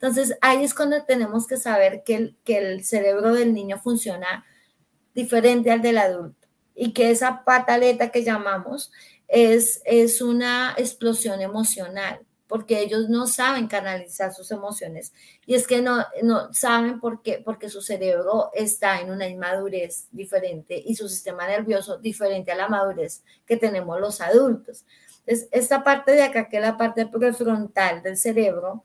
Entonces, ahí es cuando tenemos que saber que el, que el cerebro del niño funciona diferente al del adulto y que esa pataleta que llamamos es, es una explosión emocional porque ellos no saben canalizar sus emociones. Y es que no, no saben por qué, porque su cerebro está en una inmadurez diferente y su sistema nervioso diferente a la madurez que tenemos los adultos. Entonces, esta parte de acá, que es la parte prefrontal del cerebro,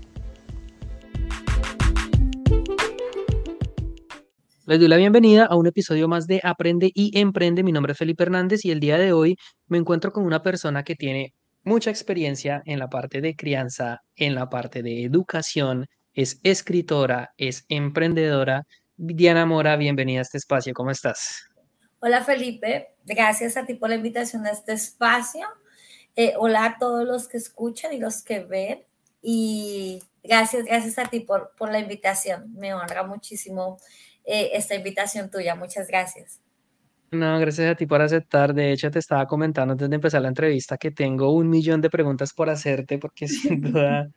Les doy la bienvenida a un episodio más de Aprende y Emprende. Mi nombre es Felipe Hernández y el día de hoy me encuentro con una persona que tiene mucha experiencia en la parte de crianza, en la parte de educación es escritora, es emprendedora. Diana Mora, bienvenida a este espacio, ¿cómo estás? Hola Felipe, gracias a ti por la invitación a este espacio. Eh, hola a todos los que escuchan y los que ven. Y gracias, gracias a ti por, por la invitación. Me honra muchísimo eh, esta invitación tuya. Muchas gracias. No, gracias a ti por aceptar. De hecho, te estaba comentando antes de empezar la entrevista que tengo un millón de preguntas por hacerte porque sin duda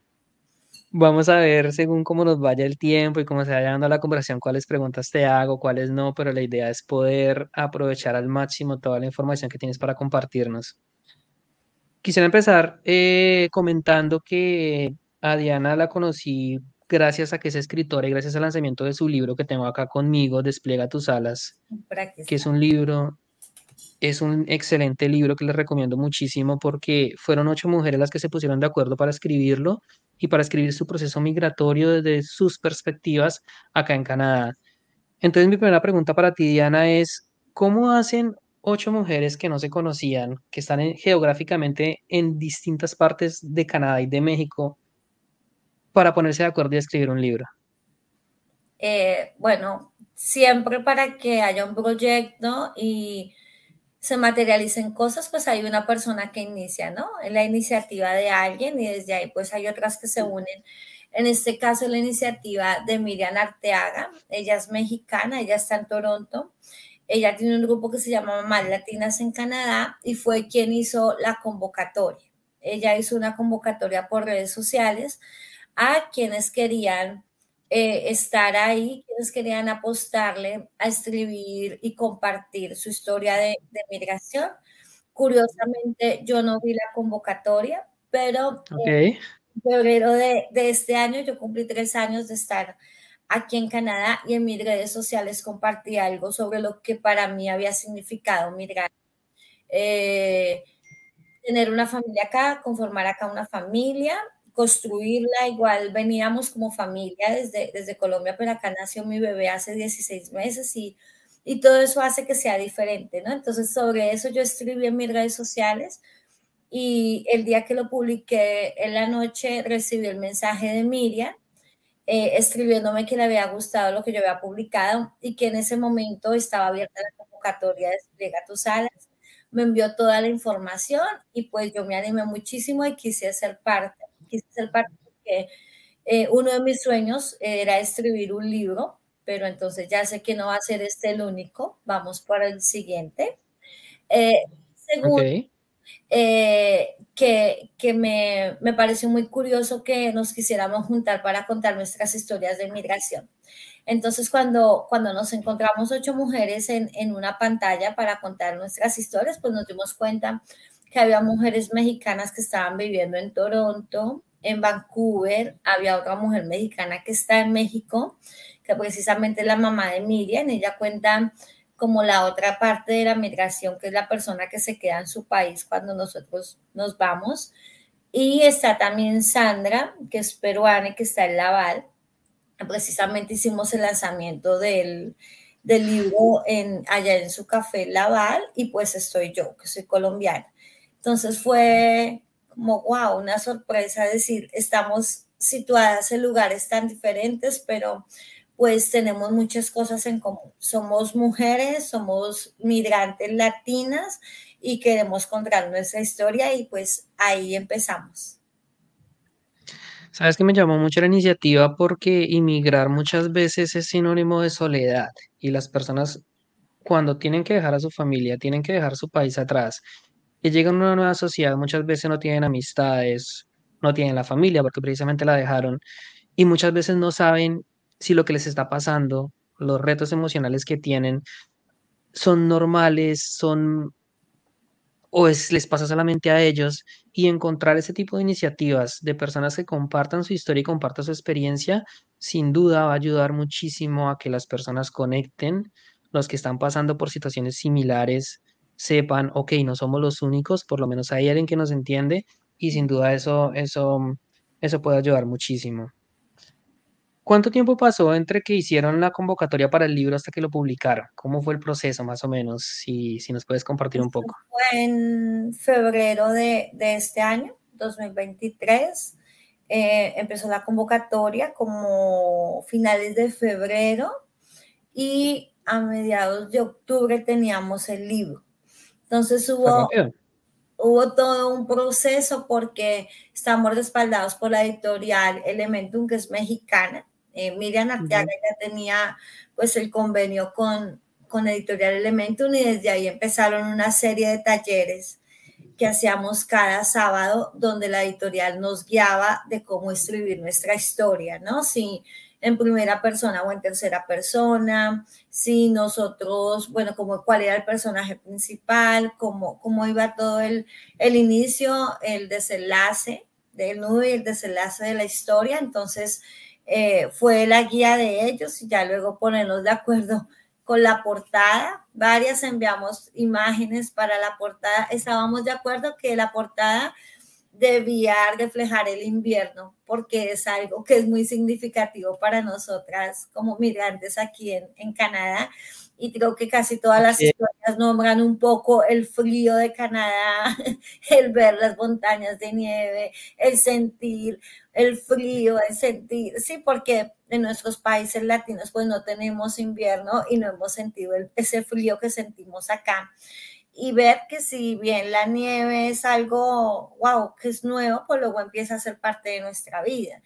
Vamos a ver según cómo nos vaya el tiempo y cómo se vaya dando la conversación, cuáles preguntas te hago, cuáles no, pero la idea es poder aprovechar al máximo toda la información que tienes para compartirnos. Quisiera empezar eh, comentando que a Diana la conocí gracias a que es escritora y gracias al lanzamiento de su libro que tengo acá conmigo, Despliega tus alas, que es un libro es un excelente libro que les recomiendo muchísimo porque fueron ocho mujeres las que se pusieron de acuerdo para escribirlo y para escribir su proceso migratorio desde sus perspectivas acá en Canadá. Entonces mi primera pregunta para ti, Diana, es, ¿cómo hacen ocho mujeres que no se conocían, que están geográficamente en distintas partes de Canadá y de México, para ponerse de acuerdo y escribir un libro? Eh, bueno, siempre para que haya un proyecto y se materialicen cosas, pues hay una persona que inicia, ¿no? En la iniciativa de alguien y desde ahí pues hay otras que se unen. En este caso la iniciativa de Miriam Arteaga, ella es mexicana, ella está en Toronto, ella tiene un grupo que se llama Mamás Latinas en Canadá y fue quien hizo la convocatoria. Ella hizo una convocatoria por redes sociales a quienes querían eh, estar ahí, quienes querían apostarle a escribir y compartir su historia de, migración. Curiosamente, yo no vi la convocatoria, pero en febrero de, de, este año yo cumplí tres años de estar aquí en Canadá y en mis redes sociales compartí algo sobre lo que para mí había significado migrar. Eh, tener una familia acá, conformar acá una familia, construirla. Igual veníamos como familia desde, desde Colombia, pero acá nació mi bebé hace 16 meses y, y todo eso hace que sea diferente, ¿no? Entonces sobre eso yo escribí en mis redes sociales y el día que lo publiqué en la noche recibí el mensaje de Miriam eh, escribiéndome que le había gustado lo que yo había publicado y que en ese momento estaba abierta la convocatoria de Despliega tus alas. Me envió toda la información y pues yo me animé muchísimo y quise ser parte quise ser parte porque eh, uno de mis sueños era escribir un libro, pero entonces ya sé que no va a ser este el único, vamos para el siguiente. Eh, segundo, eh, que, que me, me, pareció muy curioso que nos quisiéramos juntar para contar nuestras historias de inmigración. Entonces, cuando, cuando nos encontramos ocho mujeres en, en una pantalla para contar nuestras historias, pues nos dimos cuenta que había mujeres mexicanas que estaban viviendo en Toronto, en Vancouver, había otra mujer mexicana que está en México, que precisamente es la mamá de Miriam, ella cuenta como la otra parte de la migración, que es la persona que se queda en su país cuando nosotros nos vamos. Y está también Sandra, que es peruana y que está en Laval. Precisamente hicimos el lanzamiento del, del libro en, allá en su café Laval y pues estoy yo, que soy colombiana. Entonces fue como, wow, una sorpresa decir, estamos situadas en lugares tan diferentes, pero pues tenemos muchas cosas en común. Somos mujeres, somos migrantes latinas y queremos contar nuestra historia y pues ahí empezamos. Sabes que me llamó mucho la iniciativa porque inmigrar muchas veces es sinónimo de soledad y las personas cuando tienen que dejar a su familia, tienen que dejar su país atrás y llegan a una nueva sociedad, muchas veces no tienen amistades, no tienen la familia porque precisamente la dejaron y muchas veces no saben si lo que les está pasando, los retos emocionales que tienen, son normales, son o es, les pasa solamente a ellos y encontrar ese tipo de iniciativas de personas que compartan su historia y compartan su experiencia, sin duda va a ayudar muchísimo a que las personas conecten, los que están pasando por situaciones similares, sepan, ok, no somos los únicos, por lo menos hay alguien que nos entiende y sin duda eso, eso, eso puede ayudar muchísimo. ¿Cuánto tiempo pasó entre que hicieron la convocatoria para el libro hasta que lo publicaron? ¿Cómo fue el proceso, más o menos? Si, si nos puedes compartir un poco. Fue en febrero de, de este año, 2023. Eh, empezó la convocatoria como finales de febrero y a mediados de octubre teníamos el libro. Entonces hubo, hubo todo un proceso porque estamos respaldados por la editorial Elementum, que es mexicana, eh, Miriam Arteaga ya tenía pues el convenio con, con Editorial Elementum y desde ahí empezaron una serie de talleres que hacíamos cada sábado donde la editorial nos guiaba de cómo escribir nuestra historia, ¿no? Si en primera persona o en tercera persona, si nosotros, bueno, como cuál era el personaje principal, cómo, cómo iba todo el, el inicio, el desenlace del nudo y el desenlace de la historia. Entonces, eh, fue la guía de ellos y ya luego ponernos de acuerdo con la portada. Varias enviamos imágenes para la portada. Estábamos de acuerdo que la portada debía reflejar el invierno porque es algo que es muy significativo para nosotras como migrantes aquí en, en Canadá y creo que casi todas las historias nombran un poco el frío de Canadá, el ver las montañas de nieve, el sentir el frío, el sentir, sí, porque en nuestros países latinos pues no tenemos invierno y no hemos sentido ese frío que sentimos acá. Y ver que si bien la nieve es algo, wow, que es nuevo, pues luego empieza a ser parte de nuestra vida.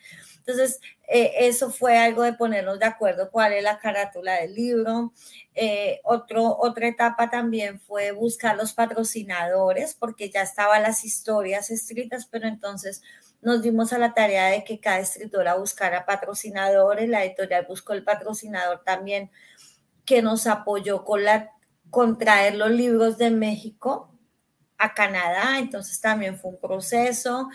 Entonces, eh, eso fue algo de ponernos de acuerdo cuál es la carátula del libro. Eh, otro, otra etapa también fue buscar los patrocinadores, porque ya estaban las historias escritas, pero entonces nos dimos a la tarea de que cada escritora buscara patrocinadores. La editorial buscó el patrocinador también que nos apoyó con, la, con traer los libros de México a Canadá, entonces también fue un proceso,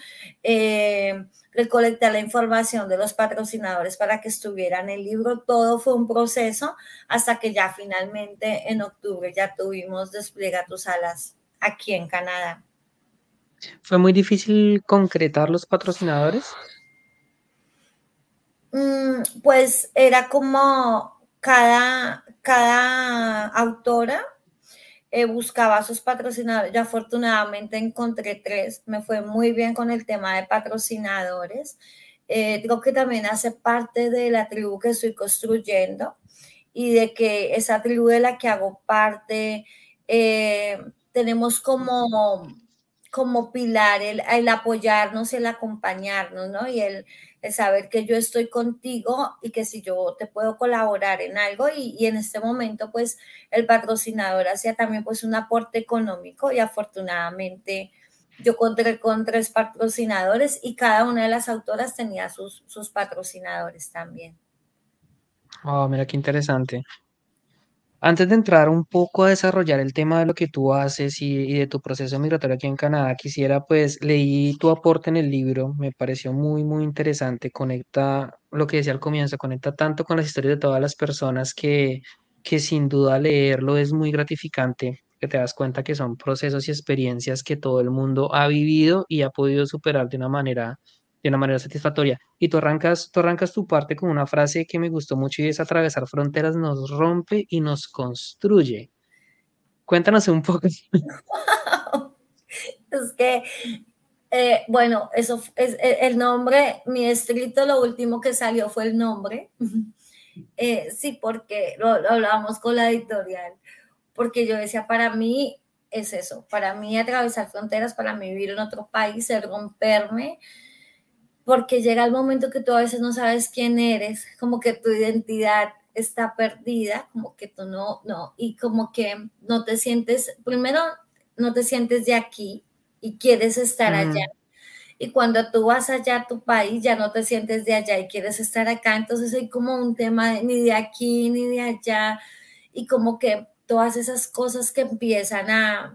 eh, recolectar la información de los patrocinadores para que estuvieran el libro, todo fue un proceso hasta que ya finalmente en octubre ya tuvimos Despliega tus alas aquí en Canadá. ¿Fue muy difícil concretar los patrocinadores? Mm, pues era como cada, cada autora eh, buscaba sus patrocinadores. Yo afortunadamente encontré tres. Me fue muy bien con el tema de patrocinadores. Eh, creo que también hace parte de la tribu que estoy construyendo y de que esa tribu de la que hago parte, eh, tenemos como, como pilar el, el apoyarnos, el acompañarnos, ¿no? Y el, el saber que yo estoy contigo y que si yo te puedo colaborar en algo y, en este momento pues el patrocinador hacía también pues un aporte económico y afortunadamente yo conté con tres patrocinadores y cada una de las autoras tenía sus, sus patrocinadores también. Oh, mira qué interesante. Antes de entrar un poco a desarrollar el tema de lo que tú haces y, de tu proceso migratorio aquí en Canadá, quisiera, pues, leí tu aporte en el libro, me pareció muy, muy interesante, conecta lo que decía al comienzo, conecta tanto con las historias de todas las personas que, que sin duda leerlo es muy gratificante, que te das cuenta que son procesos y experiencias que todo el mundo ha vivido y ha podido superar de una manera de una manera satisfactoria. Y tú arrancas, tú arrancas tu parte con una frase que me gustó mucho y es atravesar fronteras nos rompe y nos construye. Cuéntanos un poco. es que, eh, bueno, eso es, el nombre, mi escrito, lo último que salió fue el nombre. Eh, sí, porque lo, lo hablábamos con la editorial, porque yo decía, para mí es eso, para mí atravesar fronteras, para mí vivir en otro país, el romperme, porque llega el momento que tú a veces no sabes quién eres, como que tu identidad está perdida, como que tú no, no, y como que no te sientes, primero no te sientes de aquí y quieres estar allá. Y cuando tú vas allá a tu país, ya no te sientes de allá y quieres estar acá. Entonces hay como un tema ni de aquí ni de allá. Y como que todas esas cosas que empiezan a...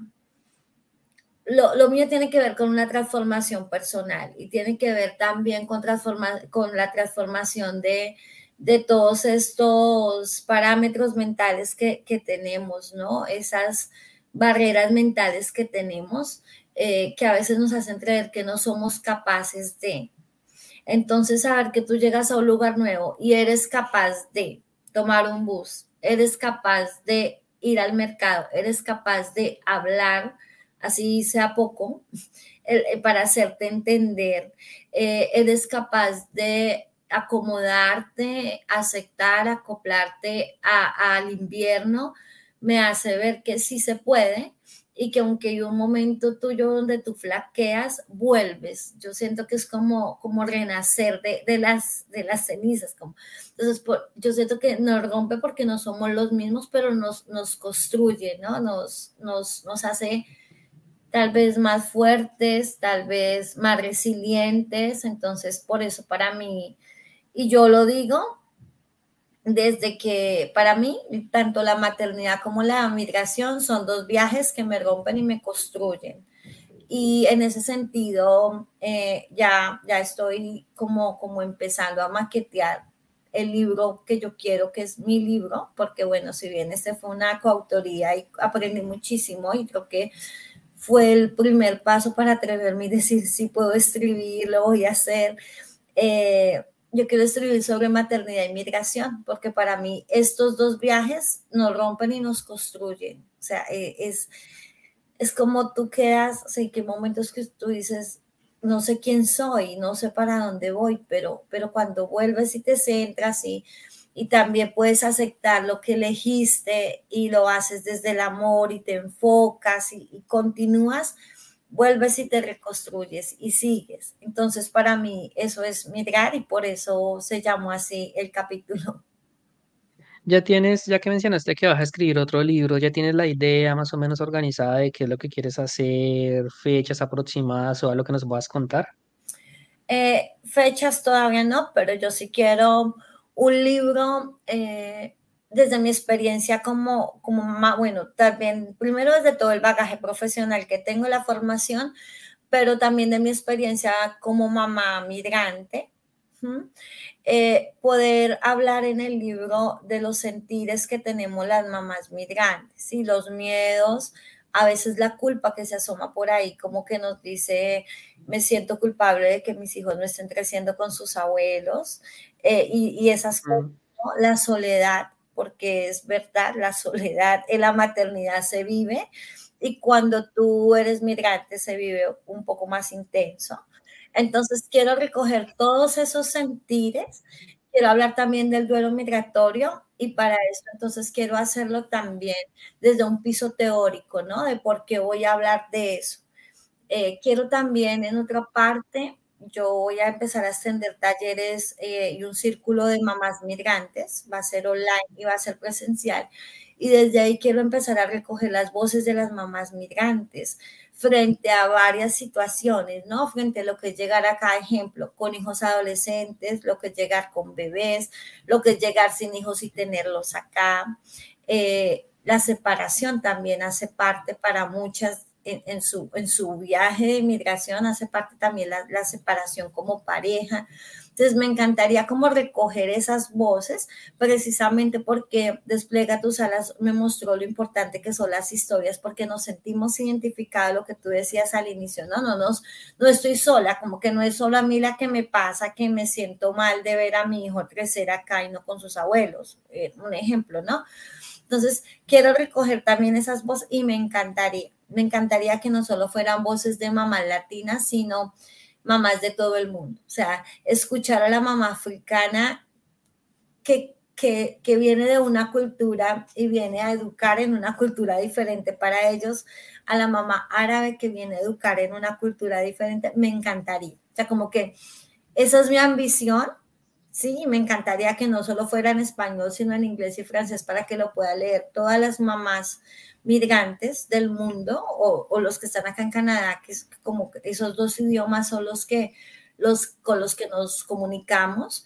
Lo, mío tiene que ver con una transformación personal y tiene que ver también con, transforma, con la transformación de, de todos estos parámetros mentales que, que, tenemos, ¿no? Esas barreras mentales que tenemos eh, que a veces nos hacen creer que no somos capaces de. Entonces, saber que tú llegas a un lugar nuevo y eres capaz de tomar un bus, eres capaz de ir al mercado, eres capaz de hablar, así sea poco, eh, para hacerte entender, eh, eres capaz de acomodarte, aceptar, acoplarte al invierno, me hace ver que sí se puede y que aunque hay un momento tuyo donde tú flaqueas, vuelves. Yo siento que es como, como renacer de, de las, de las cenizas. Como. Entonces, yo siento que nos rompe porque no somos los mismos, pero nos, nos construye, ¿no? Nos, nos, nos hace tal vez más fuertes, tal vez más resilientes. Entonces, por eso para mí, y yo lo digo, desde que para mí tanto la maternidad como la migración son dos viajes que me rompen y me construyen. Y en ese sentido eh, ya, ya estoy como, como empezando a maquetear el libro que yo quiero, que es mi libro, porque bueno, si bien este fue una coautoría y aprendí muchísimo y creo que fue el primer paso para atreverme y decir si puedo escribir, lo voy a hacer. Eh, yo quiero escribir sobre maternidad y migración, porque para mí estos dos viajes nos rompen y nos construyen. O sea, eh, es, es como tú quedas, o sea, qué momentos que tú dices, no sé quién soy, no sé para dónde voy, pero, pero cuando vuelves y te centras y, y también puedes aceptar lo que elegiste y lo haces desde el amor y te enfocas y, y continúas, vuelves y te reconstruyes y sigues. Entonces, para mí eso es migrar y por eso se llamó así el capítulo. Ya tienes, ya que mencionaste que vas a escribir otro libro, ya tienes la idea más o menos organizada de qué es lo que quieres hacer, fechas aproximadas o algo que nos a contar. Eh, fechas todavía no, pero yo sí quiero un libro eh, desde mi experiencia como, como mamá, bueno, también, primero desde todo el bagaje profesional que tengo, la formación, pero también de mi experiencia como mamá migrante, eh, poder hablar en el libro de los sentires que tenemos las mamás migrantes y los miedos, a veces la culpa que se asoma por ahí, como que nos dice, me siento culpable de que mis hijos no estén creciendo con sus abuelos eh, y, esas cosas, la soledad porque es verdad, la soledad en la maternidad se vive y cuando tú eres migrante se vive un poco más intenso. Entonces quiero recoger todos esos sentires, quiero hablar también del duelo migratorio y para eso entonces quiero hacerlo también desde un piso teórico, ¿no? De por qué voy a hablar de eso. Eh, quiero también en otra parte yo voy a empezar a extender talleres eh, y un círculo de mamás migrantes, va a ser online y va a ser presencial. Y desde ahí quiero empezar a recoger las voces de las mamás migrantes frente a varias situaciones, ¿no? Frente a lo que es llegar acá, ejemplo, con hijos adolescentes, lo que es llegar con bebés, lo que es llegar sin hijos y tenerlos acá. Eh, la separación también hace parte para muchas en, su, en su viaje de inmigración hace parte también la, la, separación como pareja. Entonces me encantaría como recoger esas voces precisamente porque Despliega tus alas me mostró lo importante que son las historias porque nos sentimos identificados, lo que tú decías al inicio, no, no, no, no estoy sola, como que no es solo a mí la que me pasa, que me siento mal de ver a mi hijo crecer acá y no con sus abuelos, eh, un ejemplo, ¿no? Entonces, quiero recoger también esas voces y me encantaría me encantaría que no solo fueran voces de mamás latinas, sino mamás de todo el mundo. O sea, escuchar a la mamá africana que, que, que, viene de una cultura y viene a educar en una cultura diferente para ellos, a la mamá árabe que viene a educar en una cultura diferente, me encantaría. O sea, como que esa es mi ambición, sí, me encantaría que no solo fuera en español, sino en inglés y francés para que lo pueda leer todas las mamás migrantes del mundo o, los que están acá en Canadá, que es como esos dos idiomas son los que con los que nos comunicamos.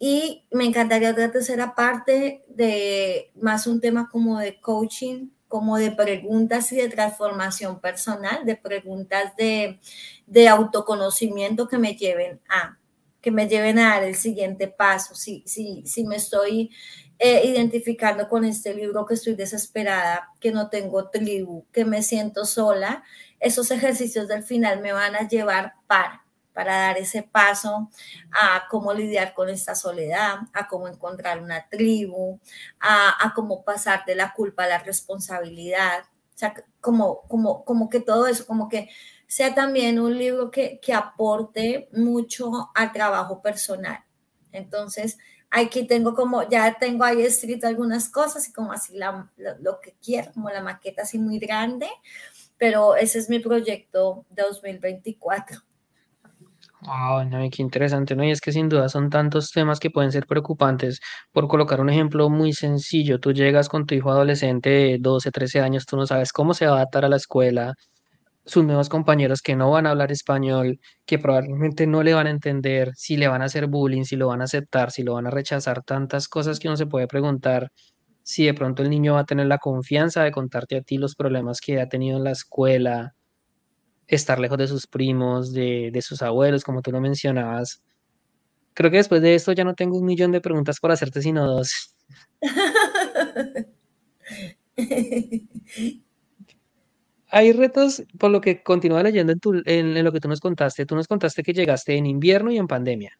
Y me encantaría otra tercera parte de más un tema como de coaching, como de preguntas y de transformación personal, de preguntas de, de autoconocimiento que me lleven a que me lleven a dar el siguiente paso. Si, si, si me estoy eh, identificando con este libro, que estoy desesperada, que no tengo tribu, que me siento sola, esos ejercicios del final me van a llevar para para dar ese paso a cómo lidiar con esta soledad, a cómo encontrar una tribu, a, cómo pasar de la culpa a la responsabilidad. O sea, como, como, como que todo eso, como que sea también un libro que, que aporte mucho al trabajo personal. Entonces, aquí tengo como, ya tengo ahí escrito algunas cosas y como así la, lo, lo, que quiero, como la maqueta así muy grande, pero ese es mi proyecto 2024. Wow, no, qué interesante, ¿no? Y es que sin duda son tantos temas que pueden ser preocupantes. Por colocar un ejemplo muy sencillo, tú llegas con tu hijo adolescente de 12, 13 años, tú no sabes cómo se va a adaptar a la escuela, sus nuevos compañeros que no van a hablar español, que probablemente no le van a entender, si le van a hacer bullying, si lo van a aceptar, si lo van a rechazar, tantas cosas que uno se puede preguntar si de pronto el niño va a tener la confianza de contarte a ti los problemas que ha tenido en la escuela estar lejos de sus primos, de, de sus abuelos, como tú lo mencionabas. Creo que después de esto ya no tengo un millón de preguntas por hacerte, sino dos. Hay retos, por lo que continúa leyendo en, tu, en, en, lo que tú nos contaste. Tú nos contaste que llegaste en invierno y en pandemia.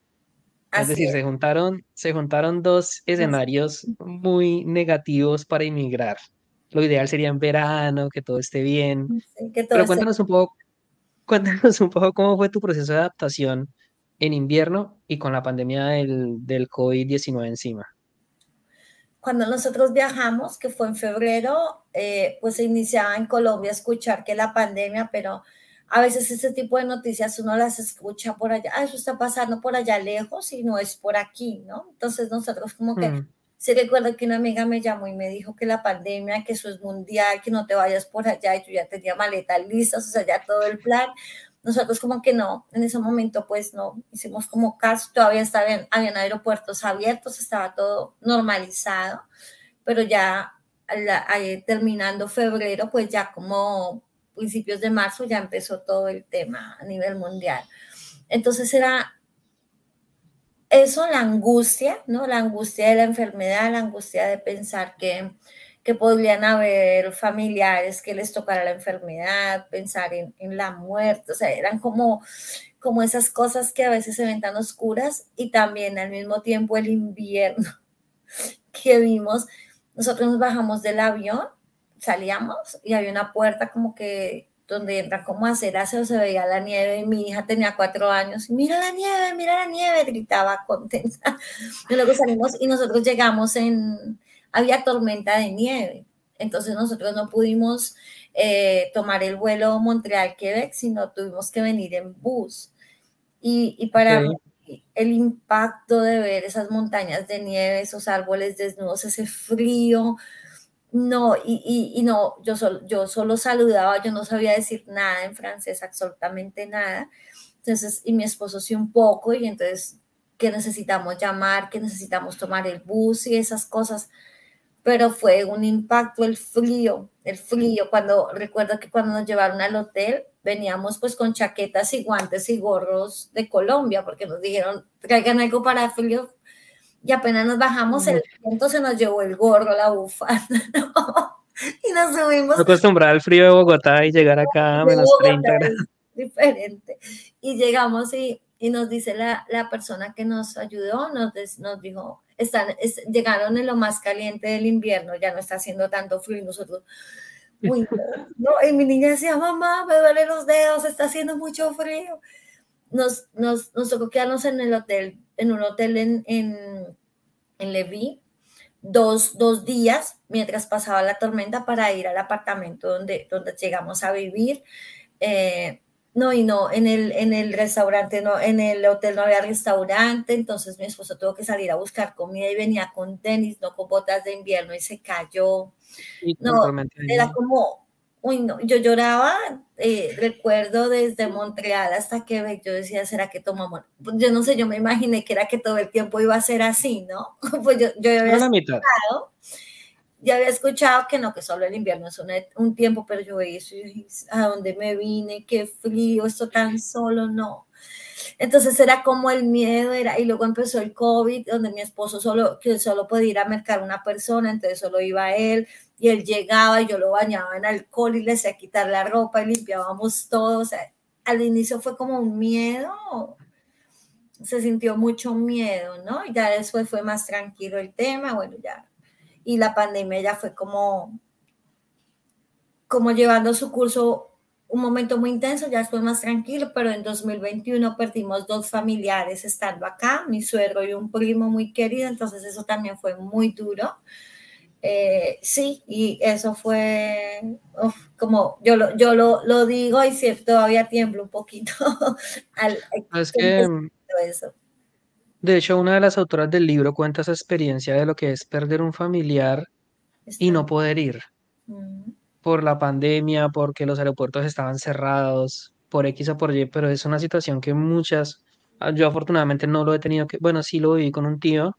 Así es decir, es. Se, juntaron, se juntaron dos escenarios muy negativos para inmigrar. Lo ideal sería en verano, que todo esté bien. Sí, que todo Pero cuéntanos un poco Cuéntanos un poco cómo fue tu proceso de adaptación en invierno y con la pandemia del, del COVID-19 encima. Cuando nosotros viajamos, que fue en febrero, eh, pues se iniciaba en Colombia a escuchar que la pandemia, pero a veces ese tipo de noticias uno las escucha por allá, ah, eso está pasando por allá lejos y no es por aquí, ¿no? Entonces nosotros como que mm. Sí recuerdo que una amiga me llamó y me dijo que la pandemia, que eso es mundial, que no te vayas por allá y yo ya tenía maletas listas, o sea, ya todo el plan. Nosotros como que no, en ese momento pues no, hicimos como caso, todavía estaban, habían aeropuertos abiertos, estaba todo normalizado, pero ya terminando febrero, pues ya como principios de marzo ya empezó todo el tema a nivel mundial. Entonces era eso, la angustia, ¿no? La angustia de la enfermedad, la angustia de pensar que, que podrían haber familiares que les tocara la enfermedad, pensar en, en, la muerte, o sea, eran como, como esas cosas que a veces se ven tan oscuras y también al mismo tiempo el invierno que vimos. Nosotros nos bajamos del avión, salíamos y había una puerta como que donde entra como a hacer aseo, se veía la nieve y mi hija tenía cuatro años, mira la nieve, mira la nieve, gritaba contenta. Y luego salimos y nosotros llegamos en, había tormenta de nieve, entonces nosotros no pudimos eh, tomar el vuelo Montreal-Quebec, sino tuvimos que venir en bus. Y, y para okay. mí, el impacto de ver esas montañas de nieve, esos árboles desnudos, ese frío, no, y, y, y, no, yo solo, yo solo saludaba, yo no sabía decir nada en francés, absolutamente nada. Entonces, y mi esposo sí un poco, y entonces, que necesitamos llamar, que necesitamos tomar el bus y esas cosas. Pero fue un impacto el frío, el frío. Cuando recuerdo que cuando nos llevaron al hotel, veníamos pues con chaquetas y guantes y gorros de Colombia, porque nos dijeron, traigan algo para frío, y apenas nos bajamos, el viento se nos llevó el gorro, la bufanda, ¿no? Y nos subimos. Acostumbrar al frío de Bogotá y llegar acá a menos 30 grados. Diferente. Y llegamos y, y nos dice la, la, persona que nos ayudó, nos, nos dijo, están, es, llegaron en lo más caliente del invierno, ya no está haciendo tanto frío y nosotros, uy, no, y mi niña decía, mamá, me duelen los dedos, está haciendo mucho frío. Nos, nos, nos tocó quedarnos en el hotel en un hotel en, en, en Leví dos, dos días mientras pasaba la tormenta para ir al apartamento donde, donde llegamos a vivir. Eh, no, y no, en el, en el restaurante, no, en el hotel no había restaurante, entonces mi esposo tuvo que salir a buscar comida y venía con tenis, no con botas de invierno y se cayó. no, era como, uy, no, yo lloraba, eh, recuerdo desde Montreal hasta Quebec, yo decía, ¿será que tomamos? Pues yo no sé, yo me imaginé que era que todo el tiempo iba a ser así, ¿no? pues yo, yo había escuchado, ya había escuchado que no, que solo el invierno es un, tiempo, pero yo eso ¿a dónde me vine? Qué frío, esto tan solo, no. Entonces era como el miedo, era, y luego empezó el COVID, donde mi esposo solo, que solo podía ir a mercar una persona, entonces solo iba él, y él llegaba y yo lo bañaba en alcohol y le hacía quitar la ropa y limpiábamos todo, o sea, al inicio fue como un miedo, se sintió mucho miedo, ¿no? Y ya después fue más tranquilo el tema, bueno, ya y la pandemia ya fue como, como llevando su curso un momento muy intenso, ya fue más tranquilo, pero en 2021 perdimos dos familiares estando acá, mi suegro y un primo muy querido, entonces eso también fue muy duro. Eh, sí, y eso fue como yo lo, yo lo, lo digo y si todavía tiemblo un poquito. al, es que eso. De hecho, una de las autoras del libro cuenta esa experiencia de lo que es perder un familiar y no poder ir mm. por la pandemia, porque los aeropuertos estaban cerrados, por X o por Y, pero es una situación que muchas, ah, yo afortunadamente no lo he tenido que, bueno, sí lo viví con un tío,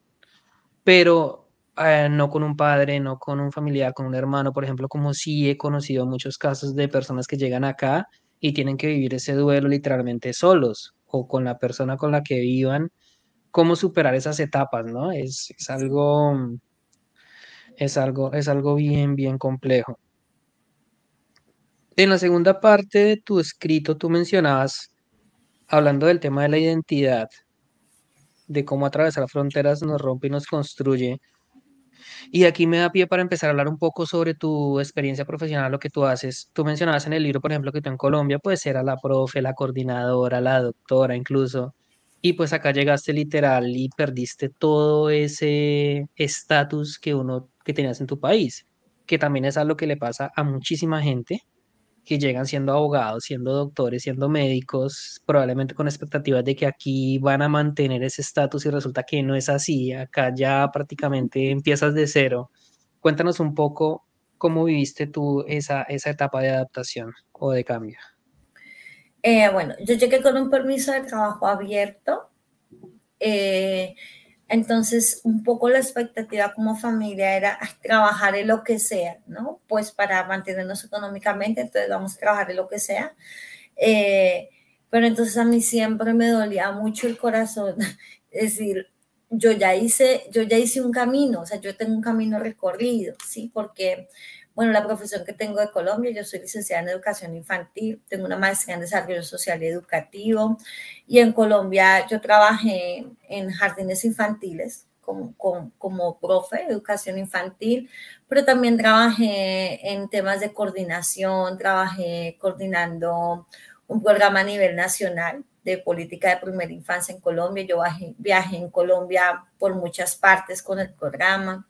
pero eh, no con un padre, no con un familiar, con un hermano, por ejemplo, como sí he conocido muchos casos de personas que llegan acá y tienen que vivir ese duelo literalmente solos o con la persona con la que vivan cómo superar esas etapas, ¿no? Es, algo, es algo, es algo bien, bien complejo. En la segunda parte de tu escrito, tú mencionabas, hablando del tema de la identidad, de cómo atravesar fronteras nos rompe y nos construye. Y aquí me da pie para empezar a hablar un poco sobre tu experiencia profesional, lo que tú haces. Tú mencionabas en el libro, por ejemplo, que tú en Colombia, pues era la profe, la coordinadora, la doctora incluso. Y pues acá llegaste literal y perdiste todo ese estatus que uno que tenías en tu país, que también es algo que le pasa a muchísima gente que llegan siendo abogados, siendo doctores, siendo médicos, probablemente con expectativas de que aquí van a mantener ese estatus y resulta que no es así, acá ya prácticamente empiezas de cero. Cuéntanos un poco cómo viviste tú esa, esa etapa de adaptación o de cambio. Eh, bueno, yo llegué con un permiso de trabajo abierto. Eh, entonces, un poco la expectativa como familia era trabajar en lo que sea, ¿no? Pues para mantenernos económicamente, entonces vamos a trabajar en lo que sea. Eh, pero entonces a mí siempre me dolía mucho el corazón. Es decir, yo ya hice, yo ya hice un camino, o sea, yo tengo un camino recorrido, ¿sí? Porque bueno, la profesión que tengo de Colombia, yo soy licenciada en educación infantil, tengo una maestría en desarrollo social y educativo y en Colombia yo trabajé en jardines infantiles como, como, profe de educación infantil, pero también trabajé en temas de coordinación, trabajé coordinando un programa a nivel nacional de política de primera infancia en Colombia. Yo viajé, en Colombia por muchas partes con el programa.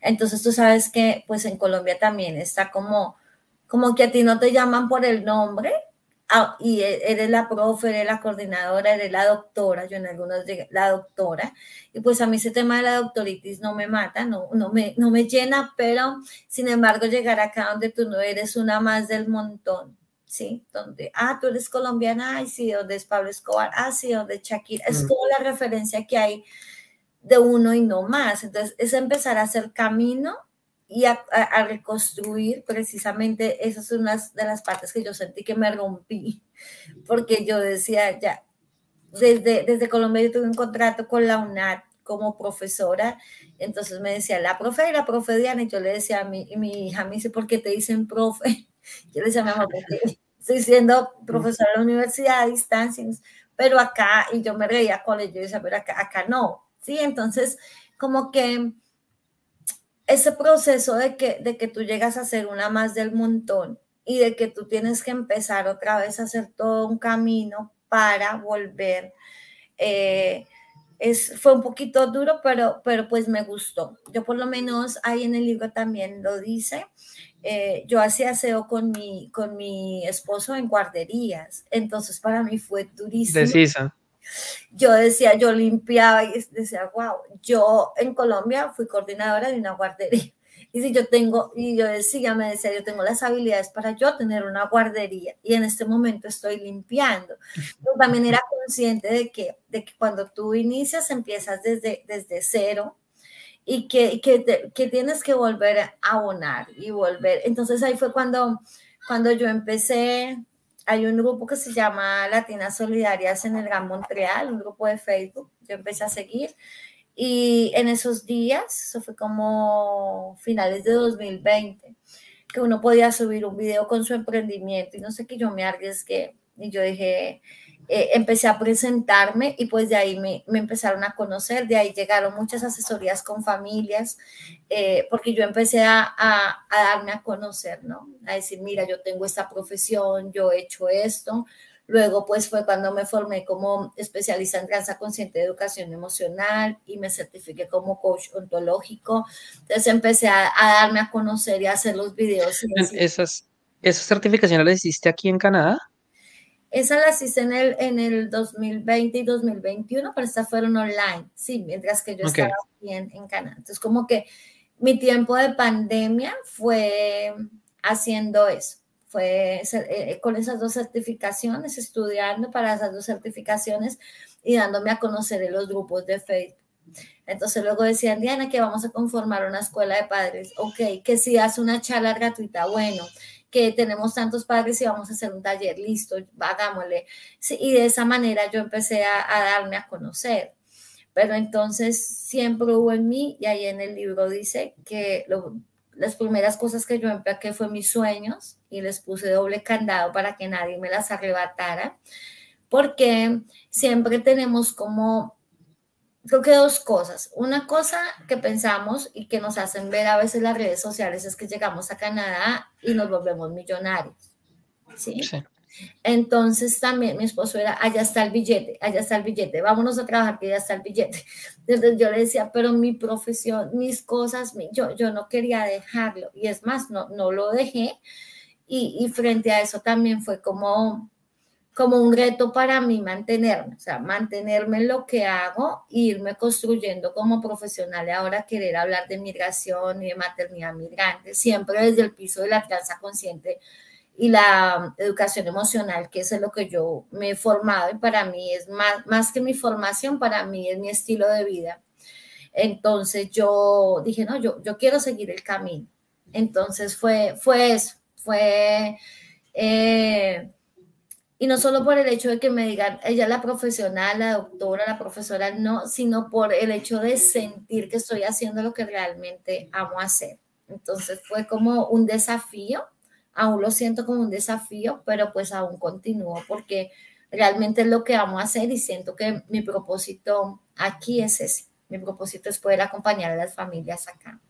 Entonces tú sabes que pues en Colombia también está como, como que a ti no te llaman por el nombre ah, y e, eres la profe, eres la coordinadora, eres la doctora, yo en algunos la doctora, y pues a mí ese tema de la doctoritis no me mata, no, no, me, no me llena, pero sin embargo llegar acá donde tú no eres una más del montón, ¿sí? Donde, ah, tú eres colombiana, ay, sí, donde es Pablo Escobar, ah, sí, donde Shakira, es mm. como la referencia que hay de uno y no más. Entonces, es empezar a hacer camino y a, reconstruir precisamente, esas son unas de las partes que yo sentí que me rompí, porque yo decía, ya, desde, desde Colombia yo tuve un contrato con la UNAD como profesora, entonces me decía, la profe y la profe Diana, y yo le decía a mi, mi hija, me dice, ¿por qué te dicen profe? Yo le decía, mi amor, estoy siendo profesora de la universidad a distancia, pero acá, y yo me reía con ellos, yo decía, pero acá, acá no, ¿sí? Entonces, como que ese proceso de que, de que tú llegas a ser una más del montón y de que tú tienes que empezar otra vez a hacer todo un camino para volver, eh, es, fue un poquito duro, pero, pero pues me gustó. Yo por lo menos ahí en el libro también lo dice. Eh, yo hacía aseo con mi, con mi esposo en guarderías, entonces para mí fue durísimo. Decisa. Yo decía, yo limpiaba y decía, wow, yo en Colombia fui coordinadora de una guardería. Y si yo tengo, y yo decía, me decía, yo tengo las habilidades para yo tener una guardería y en este momento estoy limpiando. Yo también era consciente de que, de que cuando tú inicias, empiezas desde, desde cero y que, que, que tienes que volver a abonar y volver. Entonces ahí fue cuando, cuando yo empecé, hay un grupo que se llama Latinas Solidarias en el Gran Montreal, un grupo de Facebook, yo empecé a seguir y en esos días, eso fue como finales de 2020, que uno podía subir un video con su emprendimiento y no sé qué, yo me arriesgué y yo dije, eh, empecé a presentarme y pues de ahí me, me, empezaron a conocer, de ahí llegaron muchas asesorías con familias, eh, porque yo empecé a, a, a, darme a conocer, ¿no? A decir, mira, yo tengo esta profesión, yo he hecho esto, Luego, pues fue cuando me formé como especialista en crianza consciente de educación emocional y me certifiqué como coach ontológico. Entonces empecé a, darme a conocer y a hacer los videos. ¿Esas, ¿Esas certificaciones las hiciste aquí en Canadá? Esas las hice en el, en el 2020 y 2021, pero estas fueron online, sí, mientras que yo estaba aquí en, en Canadá. Entonces, como que mi tiempo de pandemia fue haciendo eso fue eh, con esas dos certificaciones, estudiando para esas dos certificaciones y dándome a conocer en los grupos de Facebook. Entonces luego decían, Diana, que vamos a conformar una escuela de padres. Ok, que si hace una charla gratuita, bueno, que tenemos tantos padres y vamos a hacer un taller, listo, hagámosle. Y de esa manera yo empecé a, darme a conocer. Pero entonces siempre hubo en mí, y ahí en el libro dice que las primeras cosas que yo empaqué fue mis sueños y les puse doble candado para que nadie me las arrebatara, porque siempre tenemos como, creo que dos cosas. Una cosa que pensamos y que nos hacen ver a veces las redes sociales es que llegamos a Canadá y nos volvemos millonarios. ¿sí? sí. Entonces también mi esposo era, allá está el billete, allá está el billete, vámonos a trabajar que allá está el billete. Entonces yo le decía, pero mi profesión, mis cosas, yo, yo no quería dejarlo. Y es más, no, no lo dejé. Y, y frente a eso también fue como, como un reto para mí mantenerme, o sea, mantenerme en lo que hago e irme construyendo como profesional y ahora querer hablar de migración y de maternidad migrante, siempre desde el piso de la crianza consciente y la educación emocional, que es en lo que yo me he formado y para mí es más, más que mi formación, para mí es mi estilo de vida. Entonces yo dije, no, yo, yo quiero seguir el camino. Entonces fue, fue eso, fue... Eh, y no solo por el hecho de que me digan, ella la profesional, la doctora, la profesora, no, sino por el hecho de sentir que estoy haciendo lo que realmente amo hacer. Entonces fue como un desafío aún lo siento como un desafío, pero pues aún continúo porque realmente es lo que amo hacer y siento que mi propósito aquí es ese. Mi propósito es poder acompañar a las familias acá.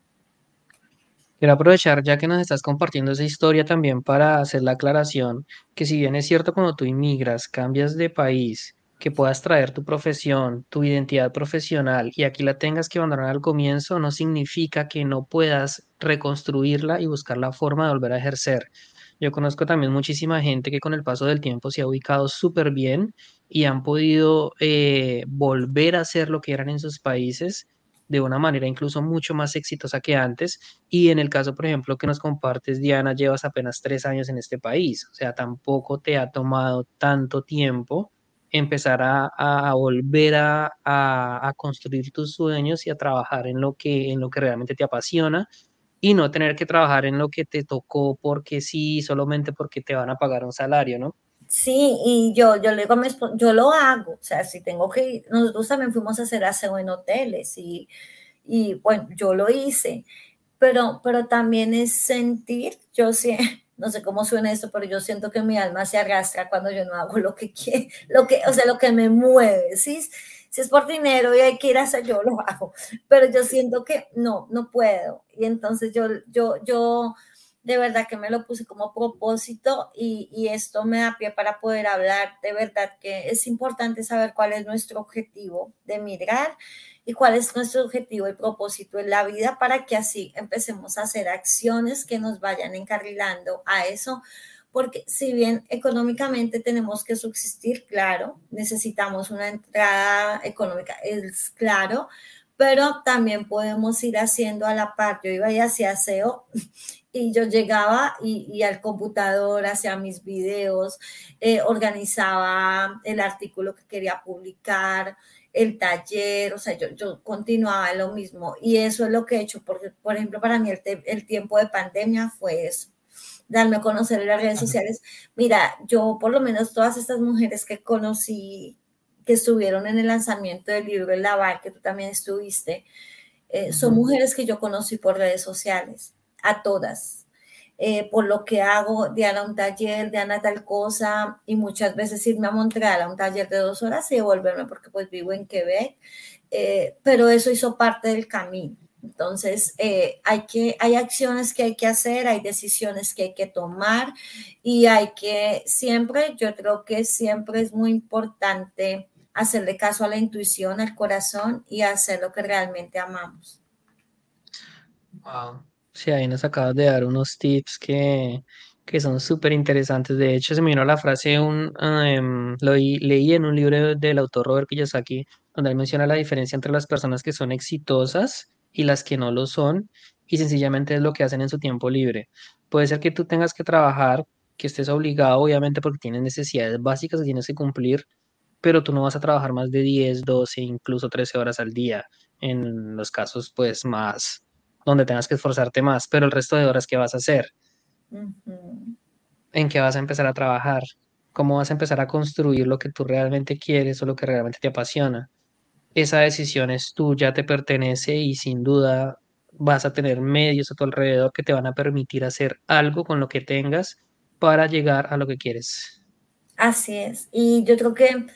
Quiero aprovechar ya que nos estás compartiendo esa historia también para hacer la aclaración que si bien es cierto cuando tú inmigras, cambias de país, que puedas traer tu profesión, tu identidad profesional y aquí la tengas que abandonar al comienzo, no significa que no puedas reconstruirla y buscar la forma de volver a ejercer. Yo conozco también muchísima gente que con el paso del tiempo se ha ubicado súper bien y han podido eh, volver a ser lo que eran en sus países de una manera incluso mucho más exitosa que antes. Y en el caso, por ejemplo, que nos compartes, Diana, llevas apenas tres años en este país, o sea, tampoco te ha tomado tanto tiempo empezar a, volver a, construir tus sueños y a trabajar en lo, que, en lo que realmente te apasiona y no tener que trabajar en lo que te tocó porque sí, solamente porque te van a pagar un salario, ¿no? Sí, y yo, yo le digo a yo lo hago, o sea, si tengo que ir, nosotros también fuimos a hacer aseo en hoteles y, y bueno, yo lo hice, pero, pero también es sentir, yo sé, no sé cómo suena esto, pero yo siento que mi alma se arrastra cuando yo no hago lo que quiero, lo que, o sea, lo que me mueve, ¿sí? Si es por dinero y hay que ir a hacer, yo lo hago, pero yo siento que no, no puedo. Y entonces yo, yo, yo, de verdad que me lo puse como propósito y, y, esto me da pie para poder hablar. De verdad que es importante saber cuál es nuestro objetivo de migrar y cuál es nuestro objetivo y propósito en la vida para que así empecemos a hacer acciones que nos vayan encarrilando a eso. Porque si bien económicamente tenemos que subsistir, claro, necesitamos una entrada económica, es claro, pero también podemos ir haciendo a la par. Yo iba y hacía SEO y yo llegaba y, al computador hacía mis videos, eh, organizaba el artículo que quería publicar, el taller, o sea, yo, yo, continuaba lo mismo. Y eso es lo que he hecho, porque, por ejemplo, para mí el, el tiempo de pandemia fue eso darme a conocer en las redes sociales. Mira, yo por lo menos todas estas mujeres que conocí que estuvieron en el lanzamiento del libro El Lavar, que tú también estuviste, eh, son mujeres que yo conocí por redes sociales, a todas. Eh, por lo que hago, Diana un taller, Diana tal cosa, y muchas veces irme a Montreal a un taller de dos horas y devolverme porque pues vivo en Quebec, eh, pero eso hizo parte del camino. Entonces, hay, que, hay acciones que hay que hacer, hay decisiones que hay que tomar y hay que siempre, yo creo que siempre es muy importante hacerle caso a la intuición, al corazón y hacer lo que realmente amamos. Sí, ahí nos acabas de dar unos tips que, que son súper interesantes. De hecho, se me vino la frase, un, em, lo leí en un libro del autor Robert Kiyosaki, donde él menciona la diferencia entre las personas que son exitosas y las que no lo son, y sencillamente es lo que hacen en su tiempo libre. Puede ser que tú tengas que trabajar, que estés obligado, obviamente, porque tienes necesidades básicas que tienes que cumplir, pero tú no vas a trabajar más de 10, 12, incluso 13 horas al día, en los casos pues más, donde tengas que esforzarte más, pero el resto de horas, ¿qué vas a hacer? ¿En qué vas a empezar a trabajar? ¿Cómo vas a empezar a construir lo que tú realmente quieres o lo que realmente te apasiona? Esa decisión es tuya, te pertenece y sin duda vas a tener medios a tu alrededor que te van a permitir hacer algo con lo que tengas para llegar a lo que quieres. Así es. Y yo creo que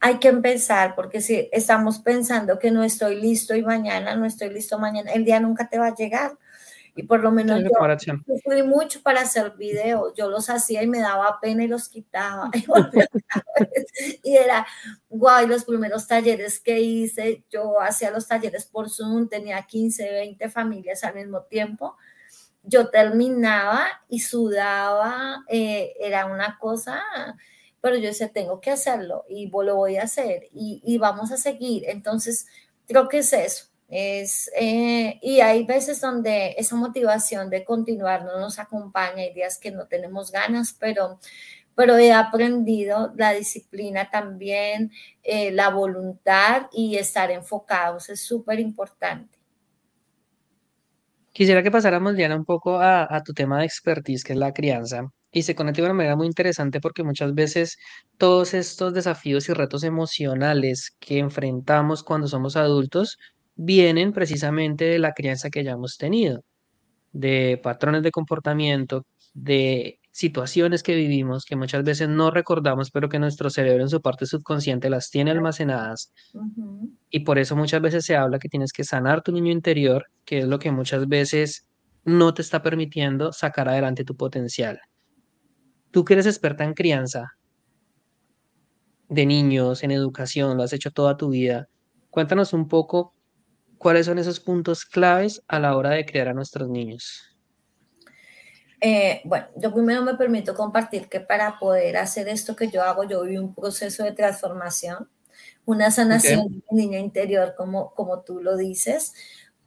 hay que empezar, porque si estamos pensando que no estoy listo y mañana no estoy listo mañana, el día nunca te va a llegar. Y por lo menos yo, fui mucho para hacer videos, yo los hacía y me daba pena y los quitaba. y era, guau, y los primeros talleres que hice, yo hacía los talleres por Zoom, tenía 15, 20 familias al mismo tiempo. Yo terminaba y sudaba, eh, era una cosa pero yo decía, tengo que hacerlo y lo voy a hacer y, vamos a seguir. Entonces, creo que es eso. Es, eh, y hay veces donde esa motivación de continuar no nos acompaña, hay días que no tenemos ganas, pero, he aprendido la disciplina también, eh, la voluntad y estar enfocados es súper importante. Quisiera que pasáramos, Diana, un poco a, a, tu tema de expertise, que es la crianza. Y se conecta de una manera muy interesante porque muchas veces todos estos desafíos y retos emocionales que enfrentamos cuando somos adultos vienen precisamente de la crianza que hayamos tenido, de patrones de comportamiento, de situaciones que vivimos que muchas veces no recordamos, pero que nuestro cerebro en su parte subconsciente las tiene almacenadas. Y por eso muchas veces se habla que tienes que sanar tu niño interior, que es lo que muchas veces no te está permitiendo sacar adelante tu potencial. Tú que eres experta en crianza de niños, en educación, lo has hecho toda tu vida. Cuéntanos un poco cuáles son esos puntos claves a la hora de criar a nuestros niños. Eh, bueno, yo primero me permito compartir que para poder hacer esto que yo hago, yo viví un proceso de transformación, una sanación de mi niña interior, como, como tú lo dices,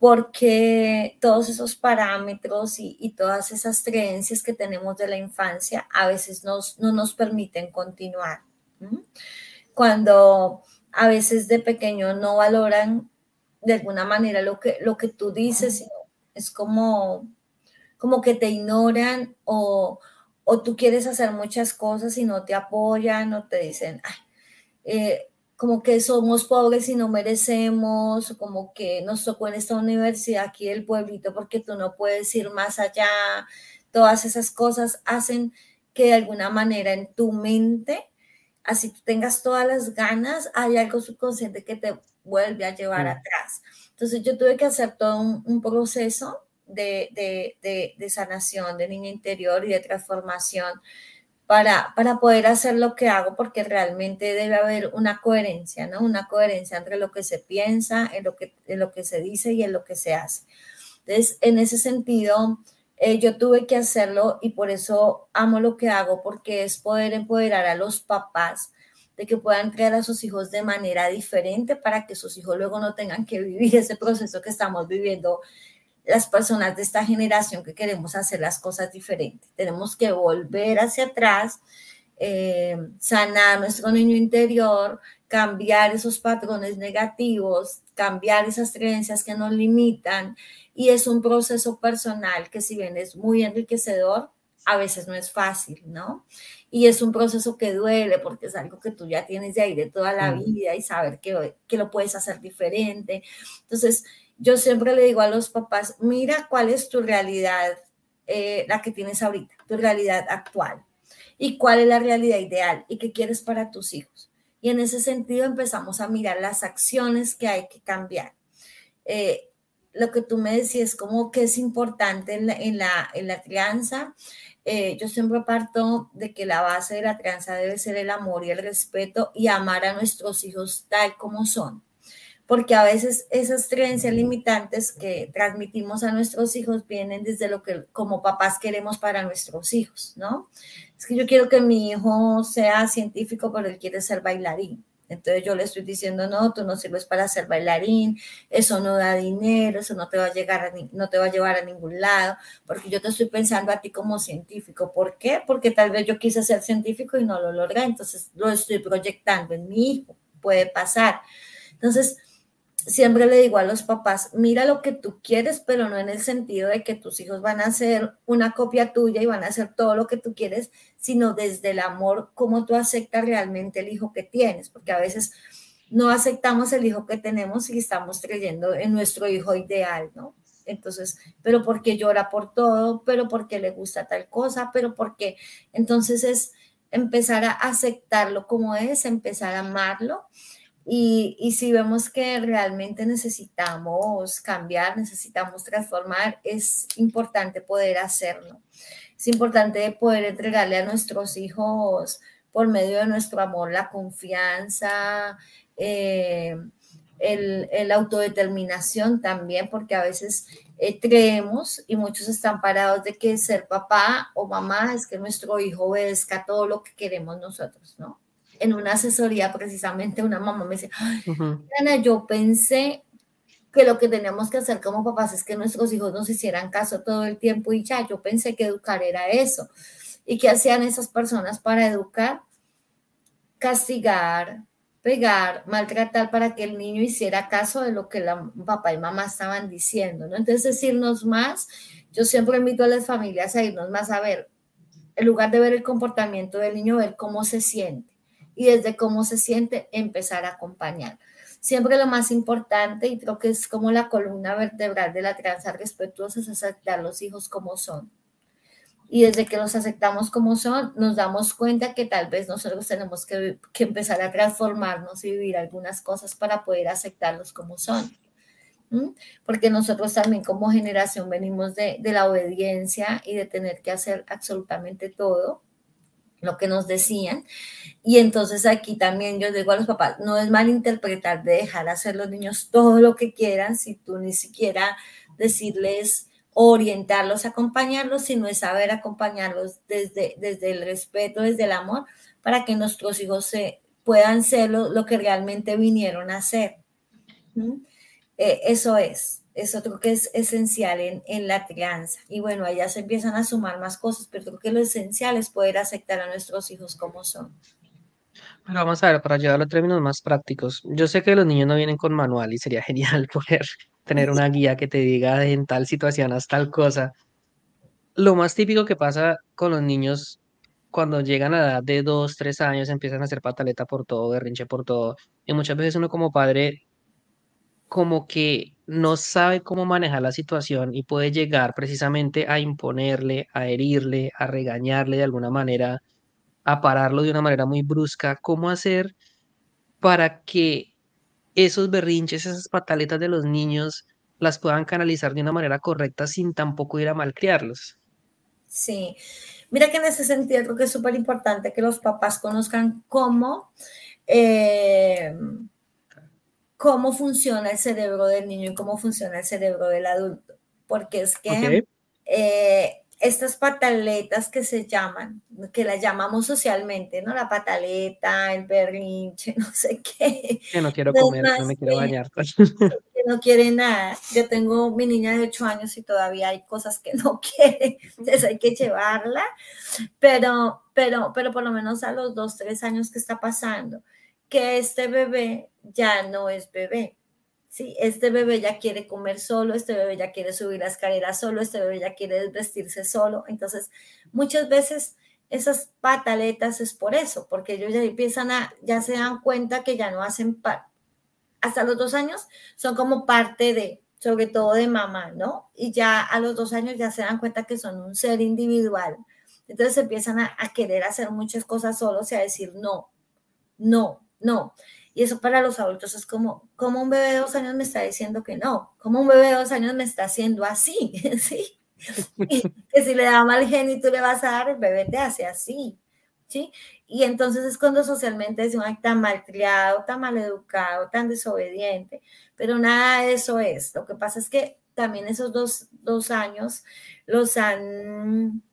porque todos esos parámetros y, todas esas creencias que tenemos de la infancia a veces nos, no nos permiten continuar. Cuando a veces de pequeño no valoran de alguna manera lo que, lo que tú dices, es como, como que te ignoran o, tú quieres hacer muchas cosas y no te apoyan o te dicen, eh, como que somos pobres y no merecemos, como que nos tocó en esta universidad aquí del pueblito porque tú no puedes ir más allá. Todas esas cosas hacen que de alguna manera en tu mente, así tú tengas todas las ganas, hay algo subconsciente que te vuelve a llevar mm. atrás. Entonces yo tuve que hacer todo un, proceso de, de, sanación, de niño interior y de transformación para, para poder hacer lo que hago, porque realmente debe haber una coherencia, ¿no? Una coherencia entre lo que se piensa, en lo que, en lo que se dice y en lo que se hace. Entonces, en ese sentido, eh, yo tuve que hacerlo y por eso amo lo que hago, porque es poder empoderar a los papás de que puedan criar a sus hijos de manera diferente para que sus hijos luego no tengan que vivir ese proceso que estamos viviendo las personas de esta generación que queremos hacer las cosas diferentes. Tenemos que volver hacia atrás, eh, sanar nuestro niño interior, cambiar esos patrones negativos, cambiar esas creencias que nos limitan. Y es un proceso personal que si bien es muy enriquecedor, a veces no es fácil, ¿no? Y es un proceso que duele porque es algo que tú ya tienes de ahí de toda la vida y saber que, que lo puedes hacer diferente. Entonces, yo siempre le digo a los papás, mira cuál es tu realidad, eh, la que tienes ahorita, tu realidad actual, y cuál es la realidad ideal y qué quieres para tus hijos. Y en ese sentido empezamos a mirar las acciones que hay que cambiar. Eh, lo que tú me decías, como que es importante en la, en la, en la crianza. Eh, yo siempre parto de que la base de la crianza debe ser el amor y el respeto y amar a nuestros hijos tal como son porque a veces esas creencias limitantes que transmitimos a nuestros hijos vienen desde lo que como papás queremos para nuestros hijos, ¿no? Es que yo quiero que mi hijo sea científico, pero él quiere ser bailarín. Entonces yo le estoy diciendo, no, tú no sirves para ser bailarín, eso no da dinero, eso no te va a llegar no te va a llevar a ningún lado, porque yo te estoy pensando a ti como científico. ¿Por qué? Porque tal vez yo quise ser científico y no lo logré, entonces lo estoy proyectando en mi hijo, puede pasar. Entonces, siempre le digo a los papás, mira lo que tú quieres, pero no en el sentido de que tus hijos van a hacer una copia tuya y van a hacer todo lo que tú quieres, sino desde el amor, cómo tú aceptas realmente el hijo que tienes, porque a veces no aceptamos el hijo que tenemos y estamos creyendo en nuestro hijo ideal, ¿no? Entonces, pero porque llora por todo, pero porque le gusta tal cosa, pero porque entonces es empezar a aceptarlo como es, empezar a amarlo y, si vemos que realmente necesitamos cambiar, necesitamos transformar, es importante poder hacerlo. Es importante poder entregarle a nuestros hijos por medio de nuestro amor la confianza, eh, el, autodeterminación también, porque a veces eh, creemos y muchos están parados de que ser papá o mamá es que nuestro hijo obedezca todo lo que queremos nosotros, ¿no? En una asesoría precisamente una mamá me dice, Ana, yo pensé que lo que teníamos que hacer como papás es que nuestros hijos nos hicieran caso todo el tiempo y ya, yo pensé que educar era eso. ¿Y qué hacían esas personas para educar? Castigar, pegar, maltratar para que el niño hiciera caso de lo que la papá y mamá estaban diciendo, ¿no? Entonces, decirnos más, yo siempre invito a las familias a irnos más a ver, en lugar de ver el comportamiento del niño, ver cómo se siente y desde cómo se siente empezar a acompañar. Siempre lo más importante, y creo que es como la columna vertebral de la crianza respetuosa, es aceptar los hijos como son. Y desde que los aceptamos como son, nos damos cuenta que tal vez nosotros tenemos que, empezar a transformarnos y vivir algunas cosas para poder aceptarlos como son. Porque nosotros también como generación venimos de, de la obediencia y de tener que hacer absolutamente todo lo que nos decían. Y entonces aquí también yo digo a los papás, no es malinterpretar de dejar hacer los niños todo lo que quieran si tú ni siquiera decirles orientarlos, acompañarlos, sino es saber acompañarlos desde, desde el respeto, desde el amor, para que nuestros hijos se, puedan ser lo, que realmente vinieron a ser. Eh, eso es es otro que es esencial en, en, la crianza. Y bueno, allá se empiezan a sumar más cosas, pero creo que lo esencial es poder aceptar a nuestros hijos como son. Pero vamos a ver, para llevarlo a términos más prácticos, yo sé que los niños no vienen con manual y sería genial poder tener una guía que te diga en tal situación haz tal cosa. Lo más típico que pasa con los niños cuando llegan a la edad de dos, tres años empiezan a hacer pataleta por todo, berrinche por todo. Y muchas veces uno como padre como que no sabe cómo manejar la situación y puede llegar precisamente a imponerle, a herirle, a regañarle de alguna manera, a pararlo de una manera muy brusca, ¿cómo hacer para que esos berrinches, esas pataletas de los niños las puedan canalizar de una manera correcta sin tampoco ir a malcriarlos. Sí, mira que en ese sentido creo que es súper importante que los papás conozcan cómo, eh, cómo funciona el cerebro del niño y cómo funciona el cerebro del adulto, porque es que eh, estas pataletas que se llaman, que las llamamos socialmente, ¿no? La pataleta, el berrinche, no sé qué. Que no quiero comer, no me quiero bañar. Que no quiere nada. Yo tengo mi niña de 8 años y todavía hay cosas que no quiere, entonces hay que llevarla, pero, pero, pero por lo menos a los 2, 3 años que está pasando, que este bebé ya no es bebé, ¿sí? Este bebé ya quiere comer solo, este bebé ya quiere subir la escalera solo, este bebé ya quiere vestirse solo. Entonces, muchas veces esas pataletas es por eso, porque ellos ya empiezan a, ya se dan cuenta que ya no hacen parte. Hasta los dos años son como parte de, sobre todo de mamá, ¿no? Y ya a los dos años ya se dan cuenta que son un ser individual. Entonces empiezan a, a querer hacer muchas cosas solos y a decir no, no, no. Y eso para los adultos es como, como un bebé de dos años me está diciendo que no, como un bebé de dos años me está haciendo así, ¿sí? que si le da mal genio y tú le vas a dar, el bebé te hace así, ¿sí? Y entonces es cuando socialmente decimos, ay, tan mal criado, tan mal educado, tan desobediente, pero nada de eso es. Lo que pasa es que también esos dos, dos años los han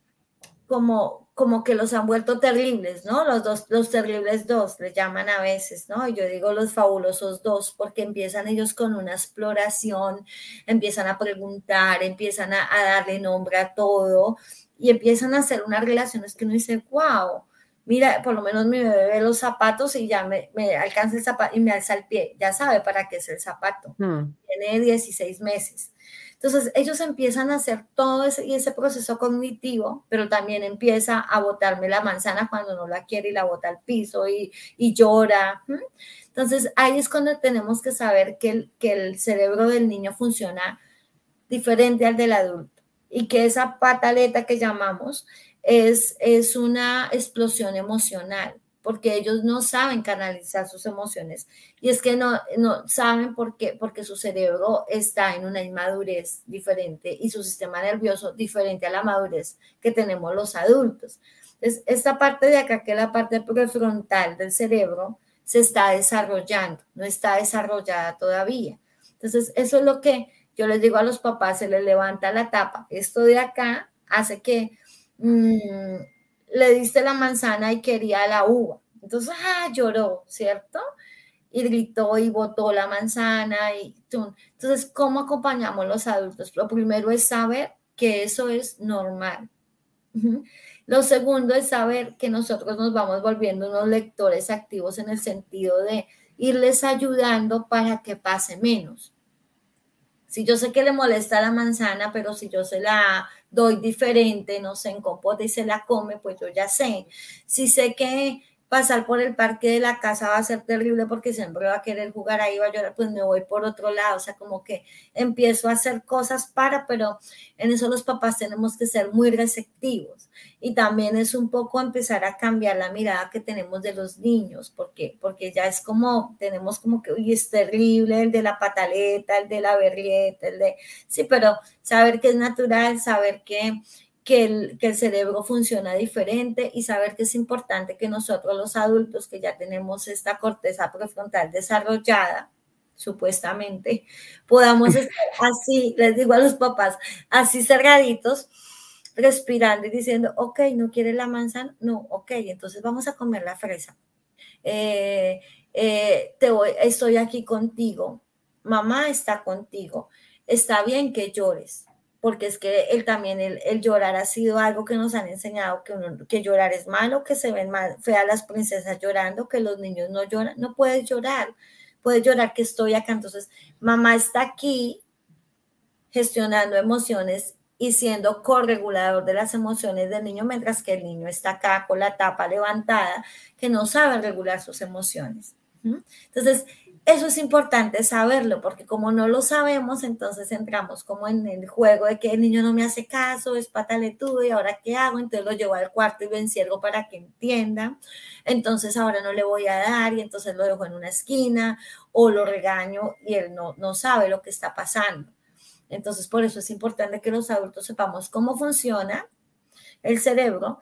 como, como que los han vuelto terribles, ¿no? Los dos, los terribles dos, le llaman a veces, ¿no? Yo digo los fabulosos dos, porque empiezan ellos con una exploración, empiezan a preguntar, empiezan a, darle nombre a todo y empiezan a hacer unas relaciones que uno dice, wow, mira, por lo menos mi bebé ve los zapatos y ya me, alcanza el zapato y me alza el pie, ya sabe para qué es el zapato. Hmm. Tiene 16 meses. Entonces, ellos empiezan a hacer todo ese, ese proceso cognitivo, pero también empieza a botarme la manzana cuando no la quiere y la bota al piso y, llora. Entonces, ahí es cuando tenemos que saber que el, que el cerebro del niño funciona diferente al del adulto y que esa pataleta que llamamos es, es una explosión emocional porque ellos no saben canalizar sus emociones. Y es que no, no saben por qué, porque su cerebro está en una inmadurez diferente y su sistema nervioso diferente a la madurez que tenemos los adultos. Entonces, esta parte de acá, que es la parte prefrontal del cerebro, se está desarrollando, no está desarrollada todavía. Entonces, eso es lo que yo les digo a los papás, se les levanta la tapa. Esto de acá hace que... Mm, le diste la manzana y quería la uva. Entonces, ah, lloró, ¿cierto? Y gritó y botó la manzana. Y, entonces, ¿cómo acompañamos los adultos? Lo primero es saber que eso es normal. Lo segundo es saber que nosotros nos vamos volviendo unos lectores activos en el sentido de irles ayudando para que pase menos. Si yo sé que le molesta la manzana, pero si yo se la doy diferente, no sé, en compote y se la come, pues yo ya sé. Si sé que pasar por el parque de la casa va a ser terrible porque siempre va a querer jugar ahí, va a llorar, pues me voy por otro lado, o sea, como que empiezo a hacer cosas para, pero en eso los papás tenemos que ser muy receptivos y también es un poco empezar a cambiar la mirada que tenemos de los niños, porque, porque ya es como, tenemos como que, uy, es terrible el de la pataleta, el de la berrieta, el de, sí, pero saber que es natural, saber que que el, cerebro funciona diferente y saber que es importante que nosotros los adultos que ya tenemos esta corteza prefrontal desarrollada, supuestamente, podamos estar así, les digo a los papás, así cerraditos, respirando y diciendo, ok, ¿no quiere la manzana? No, ok, entonces vamos a comer la fresa. Eh, eh, te voy, estoy aquí contigo, mamá está contigo, está bien que llores, porque es que él también, el, llorar ha sido algo que nos han enseñado, que, que llorar es malo, que se ven mal, feas las princesas llorando, que los niños no lloran, no puedes llorar, puedes llorar que estoy acá, entonces mamá está aquí gestionando emociones y siendo corregulador de las emociones del niño, mientras que el niño está acá con la tapa levantada, que no sabe regular sus emociones. Entonces, eso es importante saberlo, porque como no lo sabemos, entonces entramos como en el juego de que el niño no me hace caso, es pataletudo y ahora qué hago, entonces lo llevo al cuarto y lo encierro para que entienda, entonces ahora no le voy a dar y entonces lo dejo en una esquina o lo regaño y él no, no sabe lo que está pasando. Entonces, por eso es importante que los adultos sepamos cómo funciona el cerebro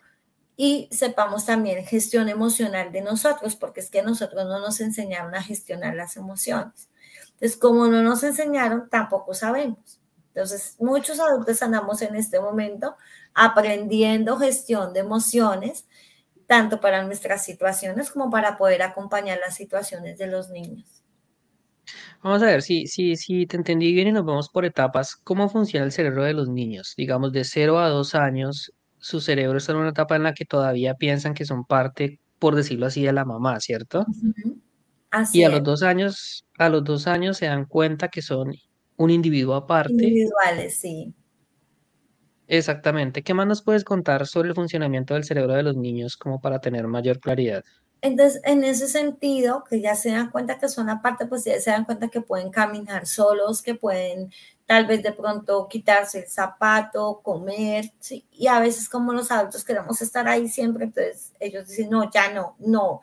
y sepamos también gestión emocional de nosotros, porque es que nosotros no nos enseñaron a gestionar las emociones. Entonces, como no nos enseñaron, tampoco sabemos. Entonces, muchos adultos andamos en este momento aprendiendo gestión de emociones, tanto para nuestras situaciones como para poder acompañar las situaciones de los niños. Vamos a ver si, si, si te entendí bien y nos vamos por etapas. ¿Cómo funciona el cerebro de los niños? Digamos, de 0 a 2 años, su cerebro está en una etapa en la que todavía piensan que son parte, por decirlo así, de la mamá, ¿cierto? Así y a los dos años, a los dos años se dan cuenta que son un individuo aparte. Individuales, sí. Exactamente. ¿Qué más nos puedes contar sobre el funcionamiento del cerebro de los niños como para tener mayor claridad? Entonces, en ese sentido, que ya se dan cuenta que son aparte, pues ya se dan cuenta que pueden caminar solos, que pueden tal vez de pronto quitarse el zapato, comer, ¿sí? y a veces como los adultos queremos estar ahí siempre, entonces ellos dicen, no, ya no, no.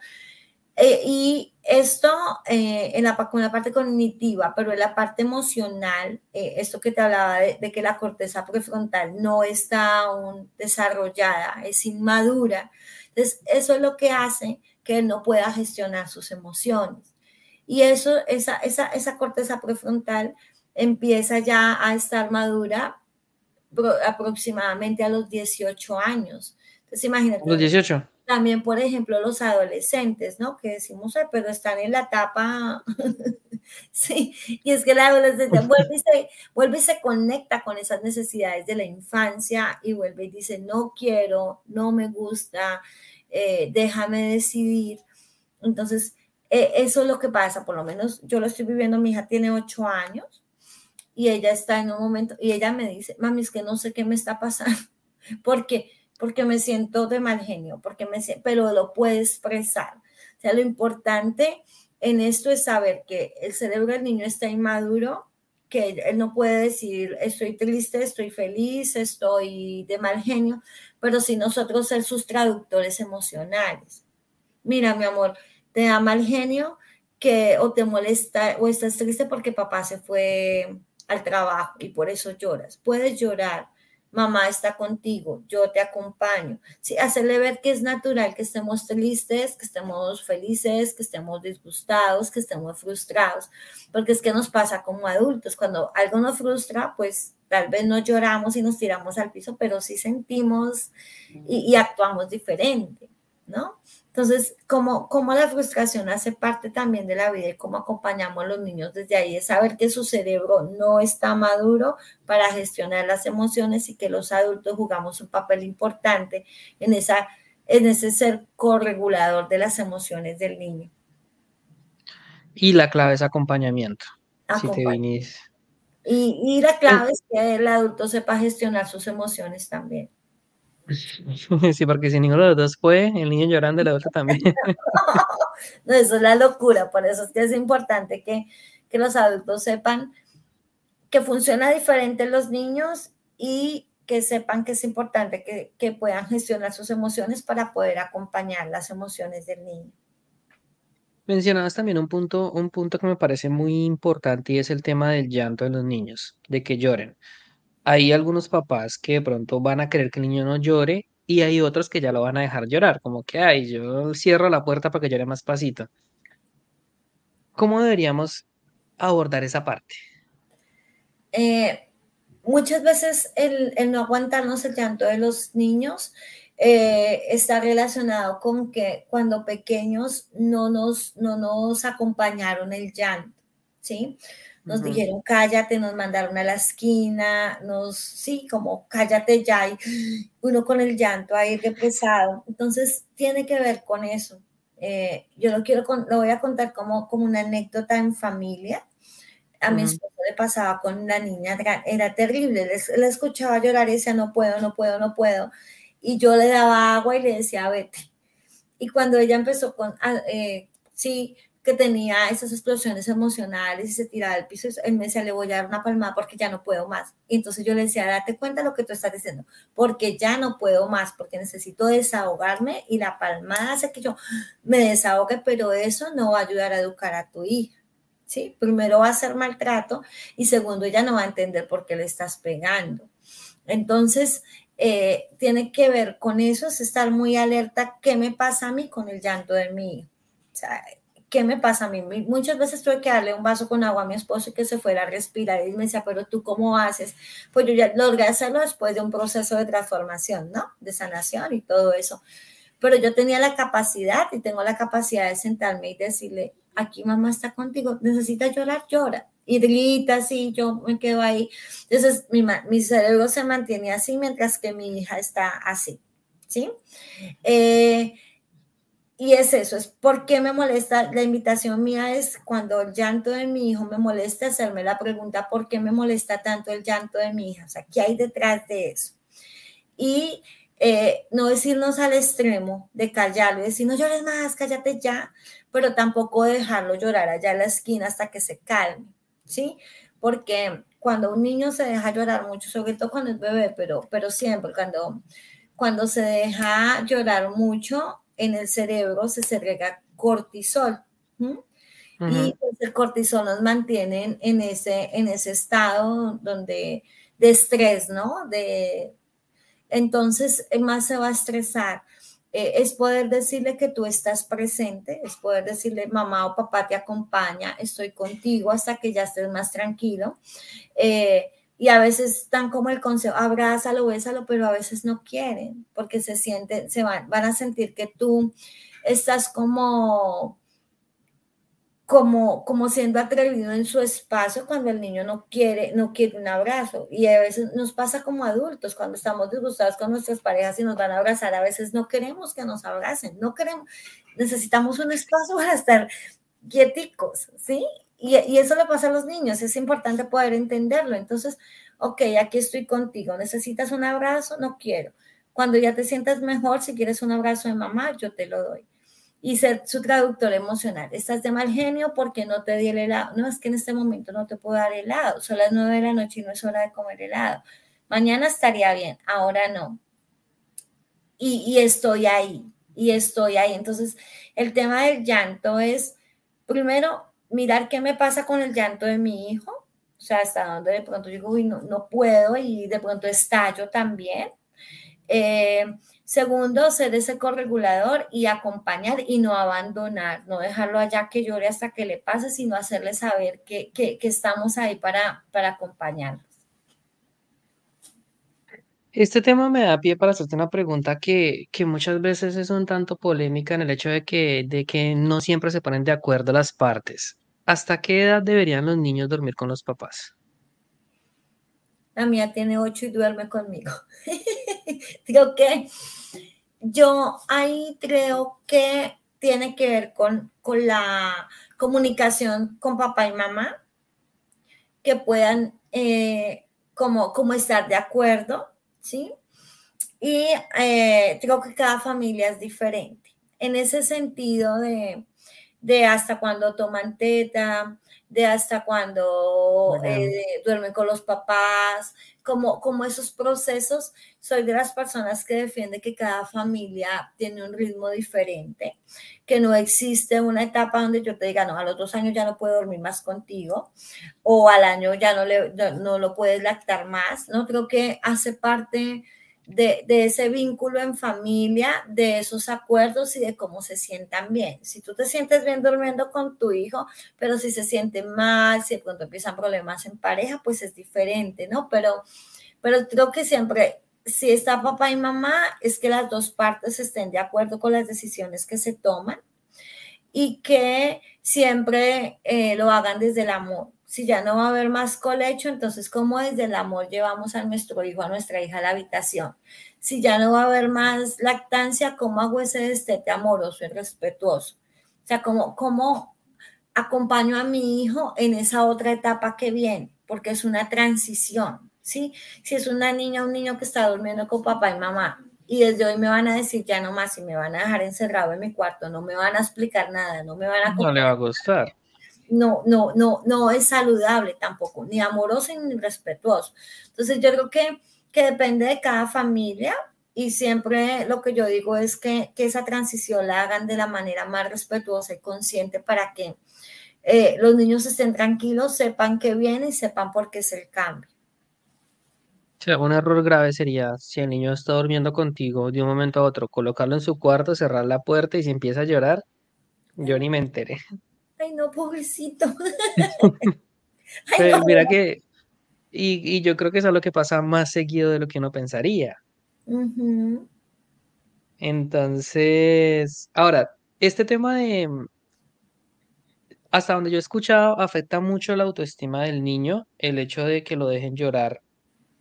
Eh, y esto eh, en la, con la parte cognitiva, pero en la parte emocional, eh, esto que te hablaba de, de, que la corteza prefrontal no está aún desarrollada, es inmadura. Entonces, eso es lo que hace que no pueda gestionar sus emociones. Y eso, esa, esa, esa corteza prefrontal empieza ya a estar madura aproximadamente a los 18 años. Entonces, imagínate. Los 18. También, por ejemplo, los adolescentes, ¿no? Que decimos, pero están en la etapa, sí, y es que la adolescencia vuelve y, se, vuelve y se conecta con esas necesidades de la infancia y vuelve y dice, no quiero, no me gusta, eh, déjame decidir. Entonces, eh, eso es lo que pasa, por lo menos yo lo estoy viviendo, mi hija tiene ocho años y ella está en un momento, y ella me dice, mami, es que no sé qué me está pasando, porque porque me siento de mal genio, porque me pero lo puede expresar. O sea, lo importante en esto es saber que el cerebro del niño está inmaduro, que él no puede decir estoy triste, estoy feliz, estoy de mal genio, pero si nosotros ser sus traductores emocionales. Mira, mi amor, te da mal genio que o te molesta o estás triste porque papá se fue al trabajo y por eso lloras. Puedes llorar, mamá está contigo, yo te acompaño. Sí, hacerle ver que es natural que estemos tristes, que estemos felices, que estemos disgustados, que estemos frustrados, porque es que nos pasa como adultos, cuando algo nos frustra, pues tal vez no lloramos y nos tiramos al piso, pero sí sentimos y, y actuamos diferente, ¿no? Entonces, como, como la frustración hace parte también de la vida y cómo acompañamos a los niños desde ahí, es saber que su cerebro no está maduro para gestionar las emociones y que los adultos jugamos un papel importante en, esa, en ese ser corregulador de las emociones del niño. Y la clave es acompañamiento. Si te vinís. Y, y la clave es que el adulto sepa gestionar sus emociones también. Sí, porque si ninguno de los dos puede, el niño llorando y la otra también. no, eso es la locura, por eso es que es importante que, que los adultos sepan que funciona diferente en los niños y que sepan que es importante que, que, puedan gestionar sus emociones para poder acompañar las emociones del niño. Mencionabas también un punto, un punto que me parece muy importante y es el tema del llanto de los niños, de que lloren hay algunos papás que de pronto van a querer que el niño no llore y hay otros que ya lo van a dejar llorar, como que, ay, yo cierro la puerta para que llore más pasito. ¿Cómo deberíamos abordar esa parte? Eh, muchas veces el, el, no aguantarnos el llanto de los niños eh, está relacionado con que cuando pequeños no nos, no nos acompañaron el llanto, ¿sí? nos uh -huh. dijeron cállate, nos mandaron a la esquina, nos, sí, como cállate ya, y uno con el llanto ahí pesado. Entonces, tiene que ver con eso. Eh, yo lo quiero, lo voy a contar como, como una anécdota en familia. A uh -huh. mi esposo le pasaba con una niña, era terrible, le, le escuchaba llorar y decía, no puedo, no puedo, no puedo. Y yo le daba agua y le decía, vete. Y cuando ella empezó con, eh, sí, que tenía esas explosiones emocionales y se tiraba al piso, él me decía, le voy a dar una palmada porque ya no puedo más. Y entonces yo le decía, date cuenta de lo que tú estás diciendo, porque ya no puedo más, porque necesito desahogarme y la palmada hace que yo me desahogue, pero eso no va a ayudar a educar a tu hija. ¿sí? Primero va a ser maltrato y segundo, ella no va a entender por qué le estás pegando. Entonces, eh, tiene que ver con eso, es estar muy alerta, ¿qué me pasa a mí con el llanto de mi? O sea, ¿qué me pasa a mí? Muchas veces tuve que darle un vaso con agua a mi esposo y que se fuera a respirar y me decía, pero tú cómo haces? Pues yo ya logré hacerlo después de un proceso de transformación, ¿no? De sanación y todo eso. Pero yo tenía la capacidad y tengo la capacidad de sentarme y decirle, aquí mamá está contigo, necesita llorar, llora. Y grita así, yo me quedo ahí. Entonces mi, cerebro se mantiene así mientras que mi hija está así, ¿sí? Eh, y es eso, es por qué me molesta. La invitación mía es cuando el llanto de mi hijo me molesta, hacerme la pregunta, ¿por qué me molesta tanto el llanto de mi hija? O sea, ¿qué hay detrás de eso? Y eh, no decirnos al extremo de callarlo, decir, no llores más, cállate ya, pero tampoco dejarlo llorar allá en la esquina hasta que se calme, ¿sí? Porque cuando un niño se deja llorar mucho, sobre todo cuando es bebé, pero, pero siempre, cuando, cuando se deja llorar mucho, en el cerebro se segrega cortisol. Y pues, el cortisol nos mantiene en ese, en ese estado donde, de estrés, ¿no? De, entonces, más se va a estresar. Eh, es poder decirle que tú estás presente, es poder decirle mamá o papá te acompaña, estoy contigo hasta que ya estés más tranquilo. Eh, y a veces están como el consejo, abrázalo, bésalo, pero a veces no quieren porque se sienten, se van, van a sentir que tú estás como como, como siendo atrevido en su espacio cuando el niño no quiere, no quiere un abrazo. Y a veces nos pasa como adultos, cuando estamos disgustados con nuestras parejas y nos van a abrazar, a veces no queremos que nos abracen, no queremos, necesitamos un espacio para estar quieticos, ¿sí? Y, y eso le pasa a los niños, es importante poder entenderlo. Entonces, ok, aquí estoy contigo, necesitas un abrazo, no quiero. Cuando ya te sientas mejor, si quieres un abrazo de mamá, yo te lo doy y ser su traductor emocional. Estás de mal genio porque no te di el helado. No, es que en este momento no te puedo dar helado. Son las nueve de la noche y no es hora de comer helado. Mañana estaría bien, ahora no. Y, y estoy ahí, y estoy ahí. Entonces, el tema del llanto es, primero, mirar qué me pasa con el llanto de mi hijo. O sea, hasta donde de pronto digo, uy, no, no puedo y de pronto estallo también. Eh, Segundo, ser ese corregulador y acompañar y no abandonar, no dejarlo allá que llore hasta que le pase, sino hacerle saber que, estamos ahí para, para acompañarlos. Este tema me da pie para hacerte una pregunta que, que, muchas veces es un tanto polémica en el hecho de que, de que no siempre se ponen de acuerdo las partes. ¿Hasta qué edad deberían los niños dormir con los papás? La mía tiene ocho y duerme conmigo. Creo que yo ahí creo que tiene que ver con, con la comunicación con papá y mamá, que puedan eh, como, como estar de acuerdo, ¿sí? Y eh, creo que cada familia es diferente. En ese sentido de, de hasta cuando toman teta, de hasta cuando eh, duermen con los papás, como, como esos procesos. Soy de las personas que defiende que cada familia tiene un ritmo diferente, que no existe una etapa donde yo te diga, no, a los dos años ya no puedo dormir más contigo, o al año ya no, le, no lo puedes lactar más, ¿no? Creo que hace parte de, ese vínculo en familia, de esos acuerdos y de cómo se sientan bien. Si tú te sientes bien durmiendo con tu hijo, pero si se siente mal, si de pronto empiezan problemas en pareja, pues es diferente, ¿no? Pero, pero creo que siempre, si está papá y mamá, es que las dos partes estén de acuerdo con las decisiones que se toman y que siempre eh, lo hagan desde el amor si ya no va a haber más colecho, entonces ¿cómo desde el amor llevamos a nuestro hijo, a nuestra hija a la habitación? Si ya no va a haber más lactancia, ¿cómo hago ese destete amoroso y respetuoso? O sea, ¿cómo, cómo acompaño a mi hijo en esa otra etapa que viene? Porque es una transición, ¿sí? Si es una niña o un niño que está durmiendo con papá y mamá, y desde hoy me van a decir ya no más y me van a dejar encerrado en mi cuarto, no me van a explicar nada, no me van a... No le va a gustar no, no, no, no es saludable tampoco, ni amoroso ni respetuoso. Entonces yo creo que, que depende de cada familia y siempre lo que yo digo es que, esa transición la hagan de la manera más respetuosa y consciente para que eh, los niños estén tranquilos, sepan que viene y sepan por qué es el cambio. Un error grave sería si el niño está durmiendo contigo de un momento a otro, colocarlo en su cuarto, cerrar la puerta y si empieza a llorar, yo ni me enteré. Ay, no, pobrecito. Pero mira que, y, yo creo que eso es lo que pasa más seguido de lo que uno pensaría. Entonces, ahora, este tema de, hasta donde yo he escuchado, afecta mucho la autoestima del niño, el hecho de que lo dejen llorar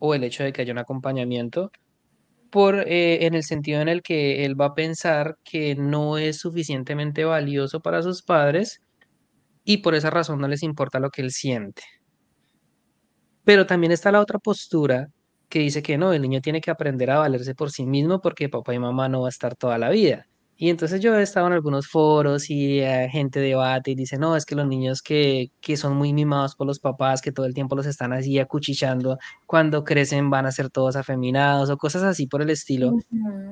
o el hecho de que haya un acompañamiento, por, eh, en el sentido en el que él va a pensar que no es suficientemente valioso para sus padres y por esa razón no les importa lo que él siente. Pero también está la otra postura que dice que no, el niño tiene que aprender a valerse por sí mismo porque papá y mamá no va a estar toda la vida. Y entonces yo he estado en algunos foros y eh, gente debate y dice, no, es que los niños que, que son muy mimados por los papás, que todo el tiempo los están así acuchichando, cuando crecen van a ser todos afeminados o cosas así por el estilo.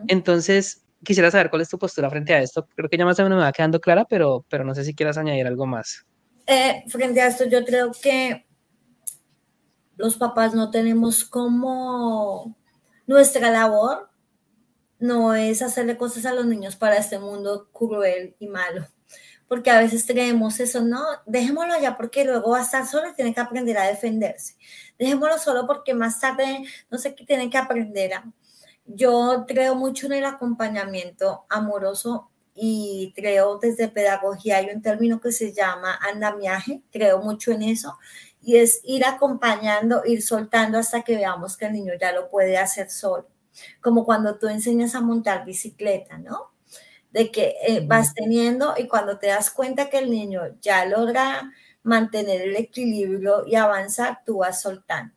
Entonces, quisiera saber cuál es tu postura frente a esto. Creo que ya más o menos me va quedando clara, pero, pero no sé si quieras añadir algo más. Eh, frente a esto, yo creo que los papás no tenemos como nuestra labor no es hacerle cosas a los niños para este mundo cruel y malo. Porque a veces creemos eso, no, dejémoslo allá porque luego va a estar solo y tiene que aprender a defenderse. Dejémoslo solo porque más tarde, no sé qué, tiene que aprender a... Yo creo mucho en el acompañamiento amoroso y creo desde pedagogía hay un término que se llama andamiaje, creo mucho en eso, y es ir acompañando, ir soltando hasta que veamos que el niño ya lo puede hacer solo como cuando tú enseñas a montar bicicleta, ¿no? De que eh, vas teniendo y cuando te das cuenta que el niño ya logra mantener el equilibrio y avanzar, tú vas soltando.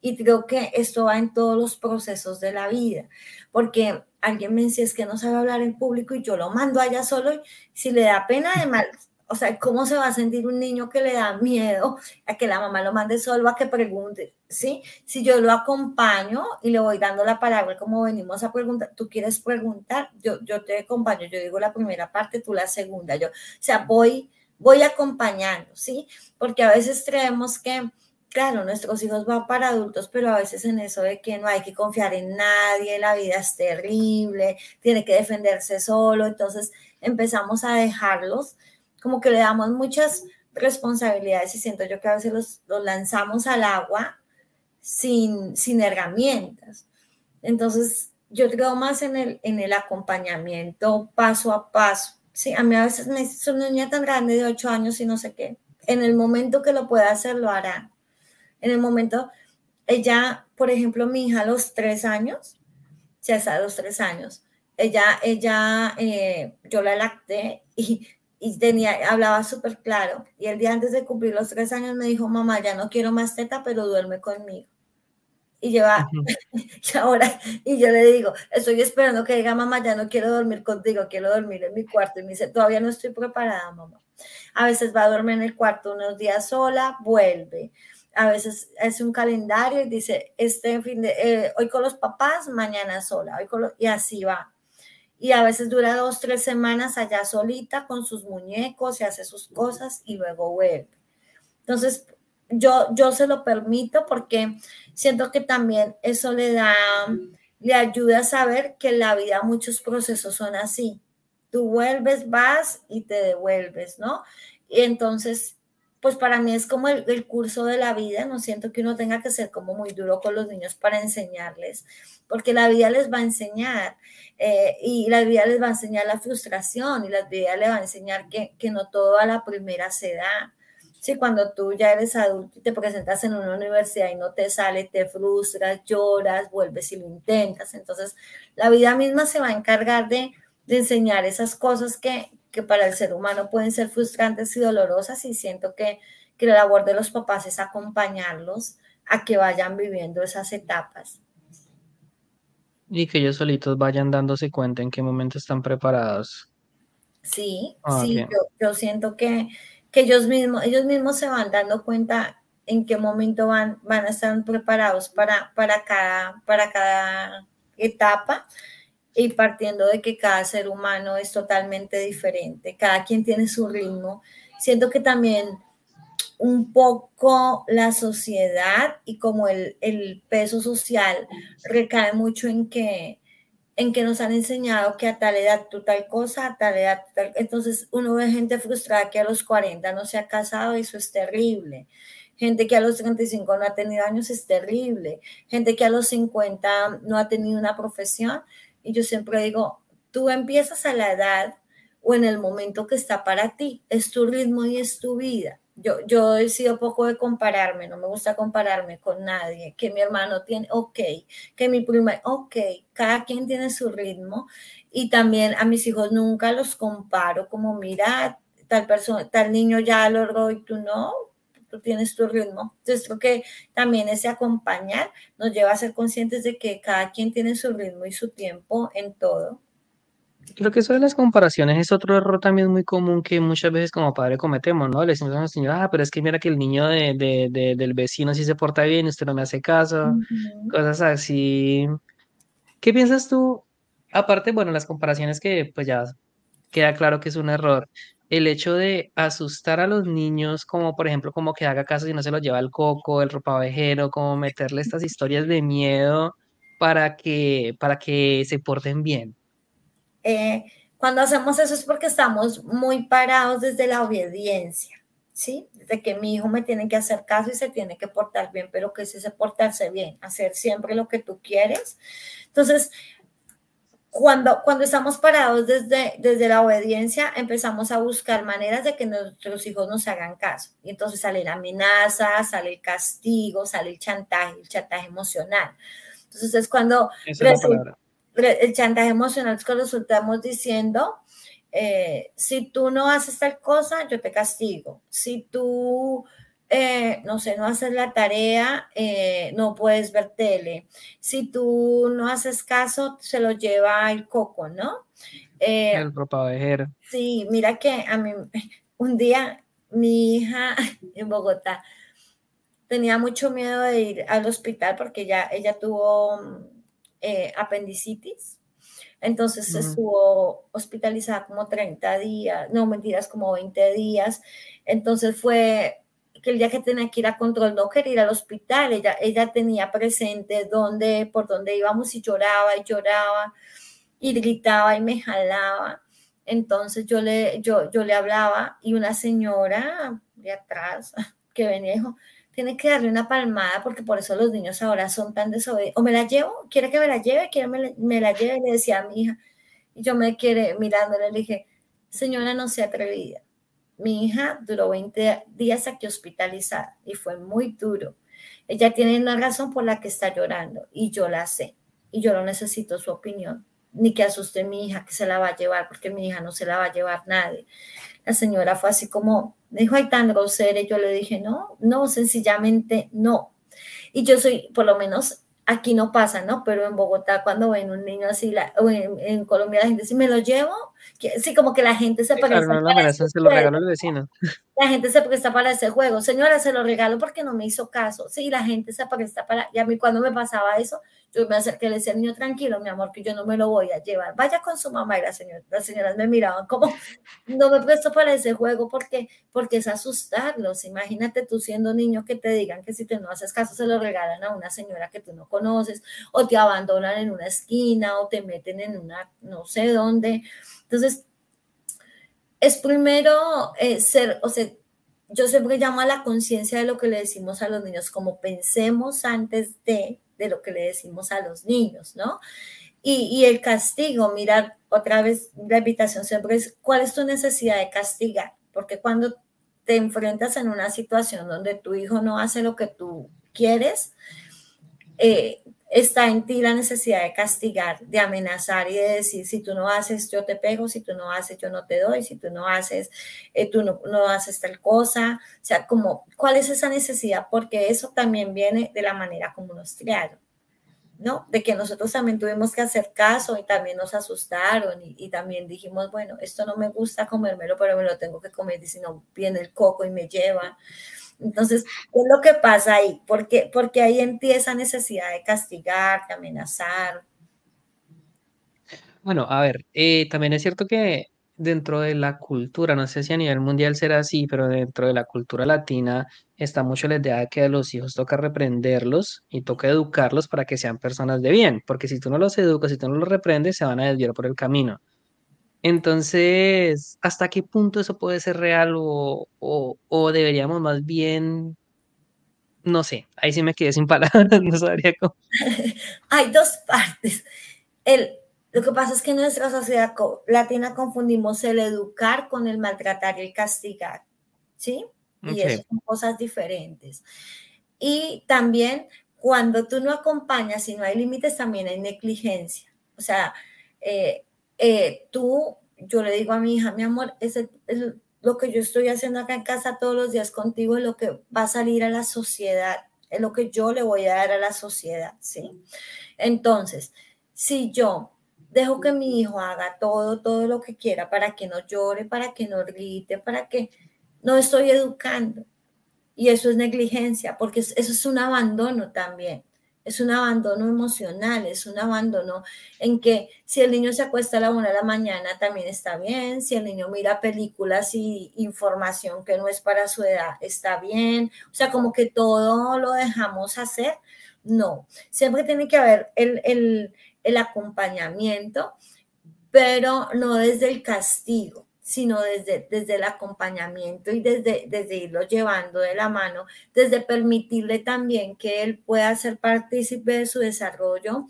Y creo que esto va en todos los procesos de la vida, porque alguien me decía, es que no sabe hablar en público y yo lo mando allá solo si le da pena de mal, o sea, ¿cómo se va a sentir un niño que le da miedo a que la mamá lo mande solo a que pregunte? ¿Sí? Si yo lo acompaño y le voy dando la palabra como venimos a preguntar, tú quieres preguntar, yo, yo te acompaño, yo digo la primera parte, tú la segunda, yo, o sea, voy, voy acompañando, ¿sí? Porque a veces creemos que, claro, nuestros hijos van para adultos, pero a veces en eso de que no hay que confiar en nadie, la vida es terrible, tiene que defenderse solo, entonces empezamos a dejarlos como que le damos muchas responsabilidades y siento yo que a veces los, lanzamos al agua sin, sin herramientas. Entonces, yo creo más en el, en el acompañamiento paso a paso. Sí, a mí a veces me dice, una niña tan grande de 8 años y no sé qué. En el momento que lo pueda hacer, lo hará. En el momento, ella, por ejemplo, mi hija a los 3 años, ya está a los 3 años, ella, ella, eh, yo la lacté y y tenía, hablaba súper claro. Y el día antes de cumplir los tres años me dijo, mamá, ya no quiero más teta, pero duerme conmigo. Y lleva, y ahora, y yo le digo, estoy esperando que diga, mamá, ya no quiero dormir contigo, quiero dormir en mi cuarto. Y me dice, todavía no estoy preparada, mamá. A veces va a dormir en el cuarto unos días sola, vuelve. A veces es un calendario y dice, este fin de, eh, hoy con los papás, mañana sola, hoy con y así va y a veces dura dos, tres semanas allá solita con sus muñecos y hace sus cosas y luego vuelve. Entonces, yo, yo se lo permito porque siento que también eso le da, le ayuda a saber que en la vida muchos procesos son así. Tú vuelves, vas y te devuelves, ¿no? Y entonces pues para mí es como el, curso de la vida, no siento que uno tenga que ser como muy duro con los niños para enseñarles, porque la vida les va a enseñar eh, y la vida les va a enseñar la frustración y la vida les va a enseñar que, que no todo a la primera se da. Sí, cuando tú ya eres adulto y te presentas en una universidad y no te sale, te frustras, lloras, vuelves y lo intentas. Entonces, la vida misma se va a encargar de, de enseñar esas cosas que, que para el ser humano pueden ser frustrantes y dolorosas y siento que, que la labor de los papás es acompañarlos a que vayan viviendo esas etapas. Y que ellos solitos vayan dándose cuenta en qué momento están preparados. Sí, ah, sí, yo, siento que, que, ellos, mismos, ellos mismos se van dando cuenta en qué momento van, van a estar preparados para, para, cada, para cada etapa y partiendo de que cada ser humano es totalmente diferente, cada quien tiene su ritmo, siento que también un poco la sociedad y como el, el peso social recae mucho en que en que nos han enseñado que a tal edad tú tal cosa, a tal edad tal... Entonces uno ve gente frustrada que a los 40 no se ha casado eso es terrible. Gente que a los 35 no ha tenido años es terrible. Gente que a los 50 no ha tenido una profesión. Y yo siempre digo, tú empiezas a la edad o en el momento que está para ti. Es tu ritmo y es tu vida yo, yo he sido poco de compararme, no me gusta compararme con nadie, que mi hermano tiene, ok, que mi prima, ok, cada quien tiene su ritmo y también a mis hijos nunca los comparo como, mira, tal persona, tal niño ya logró y tú no, tú tienes tu ritmo. Entonces creo que también ese acompañar nos lleva a ser conscientes de que cada quien tiene su ritmo y su tiempo en todo. Creo que eso de las comparaciones es otro error también muy común que muchas veces como padre cometemos, ¿no? Le decimos a los niños, ah, pero es que mira que el niño de, de, de, del vecino sí se porta bien, usted no me hace caso, cosas así. ¿Qué piensas tú? Aparte, bueno, las comparaciones que pues ya queda claro que es un error. El hecho de asustar a los niños, como por ejemplo, como que haga caso si no se lo lleva el coco, el ropavejero, como meterle estas historias de miedo para que, para que se porten bien. Eh, cuando hacemos eso es porque estamos muy parados desde la obediencia, ¿sí? Desde que mi hijo me tiene que hacer caso y se tiene que portar bien, pero que es ese portarse bien, hacer siempre lo que tú quieres. Entonces, cuando, cuando estamos parados desde, desde la obediencia, empezamos a buscar maneras de que nuestros hijos nos hagan caso. Y entonces sale la amenaza, sale el castigo, sale el chantaje, el chantaje emocional. Entonces es cuando el chantaje emocional es que resultamos diciendo, eh, si tú no haces tal cosa, yo te castigo. Si tú, eh, no sé, no haces la tarea, eh, no puedes ver tele. Si tú no haces caso, se lo lleva el coco, ¿no? el propavejero. Sí, mira que a mí, un día mi hija en Bogotá tenía mucho miedo de ir al hospital porque ya ella tuvo eh, apendicitis. Entonces estuvo hospitalizada como 30 días, no mentiras, como 20 días. Entonces fue que el día que tenía que ir a control no quería ir al hospital, ella, ella tenía presente dónde, por dónde íbamos y lloraba y lloraba y gritaba y me jalaba. Entonces yo le, yo, yo le hablaba y una señora de atrás que venía dijo, tiene que darle una palmada porque por eso los niños ahora son tan desobedientes. O me la llevo, quiere que me la lleve, quiere me me la lleve, le decía a mi hija. Y yo me quedé mirándole, le dije, señora, no sea atrevida. Mi hija duró 20 días aquí hospitalizada y fue muy duro. Ella tiene una razón por la que está llorando y yo la sé. Y yo no necesito su opinión, ni que asuste a mi hija que se la va a llevar, porque mi hija no se la va a llevar nadie. La señora fue así como, dijo, ay, tan grosera. Y yo le dije, no, no, sencillamente no. Y yo soy, por lo menos aquí no pasa, ¿no? Pero en Bogotá, cuando ven un niño así, o en, Colombia la gente dice, ¿me lo llevo? Sí, como que la gente se parece. Claro, no, la se lo regaló el vecino. La gente se presta para ese juego. Señora, se lo regalo porque no me hizo caso. Sí, la gente se presta para. Y a mí, cuando me pasaba eso, yo me acerqué y le decía, niño, tranquilo, mi amor, que yo no me lo voy a llevar. Vaya con su mamá. Y la señora, las señoras me miraban como, no me presto para ese juego porque, porque es asustarlos. Imagínate tú siendo niño que te digan que si te no haces caso se lo regalan a una señora que tú no conoces o te abandonan en una esquina o te meten en una no sé dónde. Entonces, es primero eh, ser, o sea, yo siempre llamo a la conciencia de lo que le decimos a los niños, como pensemos antes de, de lo que le decimos a los niños, ¿no? Y, y, el castigo, mirar otra vez, la invitación siempre es, ¿cuál es tu necesidad de castigar? Porque cuando te enfrentas en una situación donde tu hijo no hace lo que tú quieres, eh, está en ti la necesidad de castigar, de amenazar y de decir, si tú no haces, yo te pego, si tú no haces, yo no te doy, si tú no haces, eh, tú no, no, haces tal cosa. O sea, como, ¿cuál es esa necesidad? Porque eso también viene de la manera como nos criaron, ¿no? De que nosotros también tuvimos que hacer caso y también nos asustaron y, y también dijimos, bueno, esto no me gusta comérmelo, pero me lo tengo que comer y si no viene el coco y me lleva. Entonces, ¿qué es lo que pasa ahí? Porque, porque ahí empieza necesidad de castigar, de amenazar. Bueno, a ver, eh, también es cierto que dentro de la cultura, no sé si a nivel mundial será así, pero dentro de la cultura latina está mucho la idea de que a los hijos toca reprenderlos y toca educarlos para que sean personas de bien, porque si tú no los educas, si tú no los reprendes, se van a desviar por el camino. Entonces, ¿hasta qué punto eso puede ser real o, o, o deberíamos más bien, no sé, ahí sí me quedé sin palabras, no sabría cómo. Hay dos partes. El, lo que pasa es que en nuestra sociedad latina confundimos el educar con el maltratar y el castigar, ¿sí? Y eso son cosas diferentes. Y también cuando tú no acompañas y no hay límites, también hay negligencia. O sea, eh, eh, tú, yo le digo a mi hija, mi amor, es, lo que yo estoy haciendo acá en casa todos los días contigo es lo que va a salir a la sociedad, es lo que yo le voy a dar a la sociedad, ¿sí? Entonces, si yo dejo que mi hijo haga todo, todo lo que quiera para que no llore, para que no grite, para que no estoy educando. Y eso es negligencia, porque eso es un abandono también es un abandono emocional, es un abandono en que si el niño se acuesta a la una de la mañana también está bien, si el niño mira películas y información que no es para su edad está bien, o sea, como que todo lo dejamos hacer, no, siempre tiene que haber el, el, el acompañamiento, pero no desde el castigo sino desde, desde el acompañamiento y desde, desde irlo llevando de la mano, desde permitirle también que él pueda ser partícipe de su desarrollo,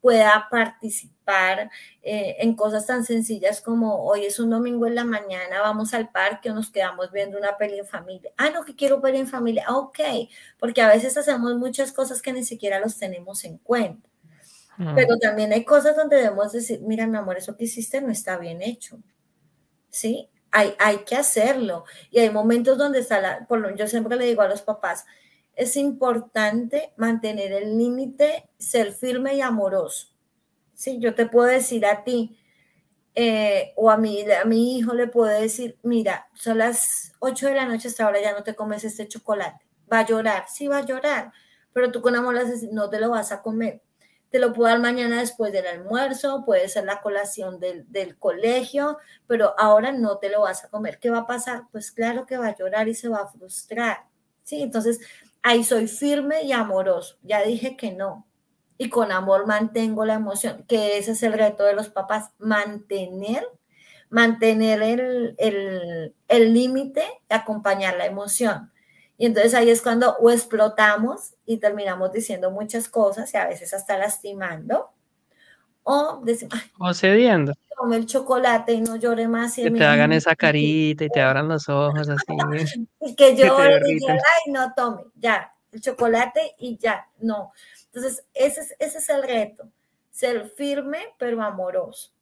pueda participar eh, en cosas tan sencillas como hoy es un domingo en la mañana, vamos al parque o nos quedamos viendo una peli en familia. Ah, no, que quiero ver en familia. Ok, porque a veces hacemos muchas cosas que ni siquiera los tenemos en cuenta. Mm. Pero también hay cosas donde debemos decir, mira, mi amor, eso que hiciste no está bien hecho. ¿Sí? Hay, hay que hacerlo. Y hay momentos donde está la, por yo siempre le digo a los papás, es importante mantener el límite, ser firme y amoroso. Sí, yo te puedo decir a ti, eh, o a mi, a mi hijo le puedo decir, mira, son las 8 de la noche, hasta ahora ya no te comes este chocolate. Va a llorar, sí va a llorar, pero tú con amor le no te lo vas a comer te lo puedo dar mañana después del almuerzo, puede ser la colación del, del, colegio, pero ahora no te lo vas a comer. ¿Qué va a pasar? Pues claro que va a llorar y se va a frustrar. Sí, entonces ahí soy firme y amoroso. Ya dije que no. Y con amor mantengo la emoción, que ese es el reto de los papás, mantener, mantener el límite, el, acompañar la emoción. Y entonces ahí es cuando o explotamos y terminamos diciendo muchas cosas y a veces hasta lastimando, o decimos, o cediendo. Tome el chocolate y no llore más. Y que te hagan esa carita y te abran los ojos así. y que llore y diga, ay, no tome, ya, el chocolate y ya, no. Entonces, ese es, ese es el reto, ser firme pero amoroso.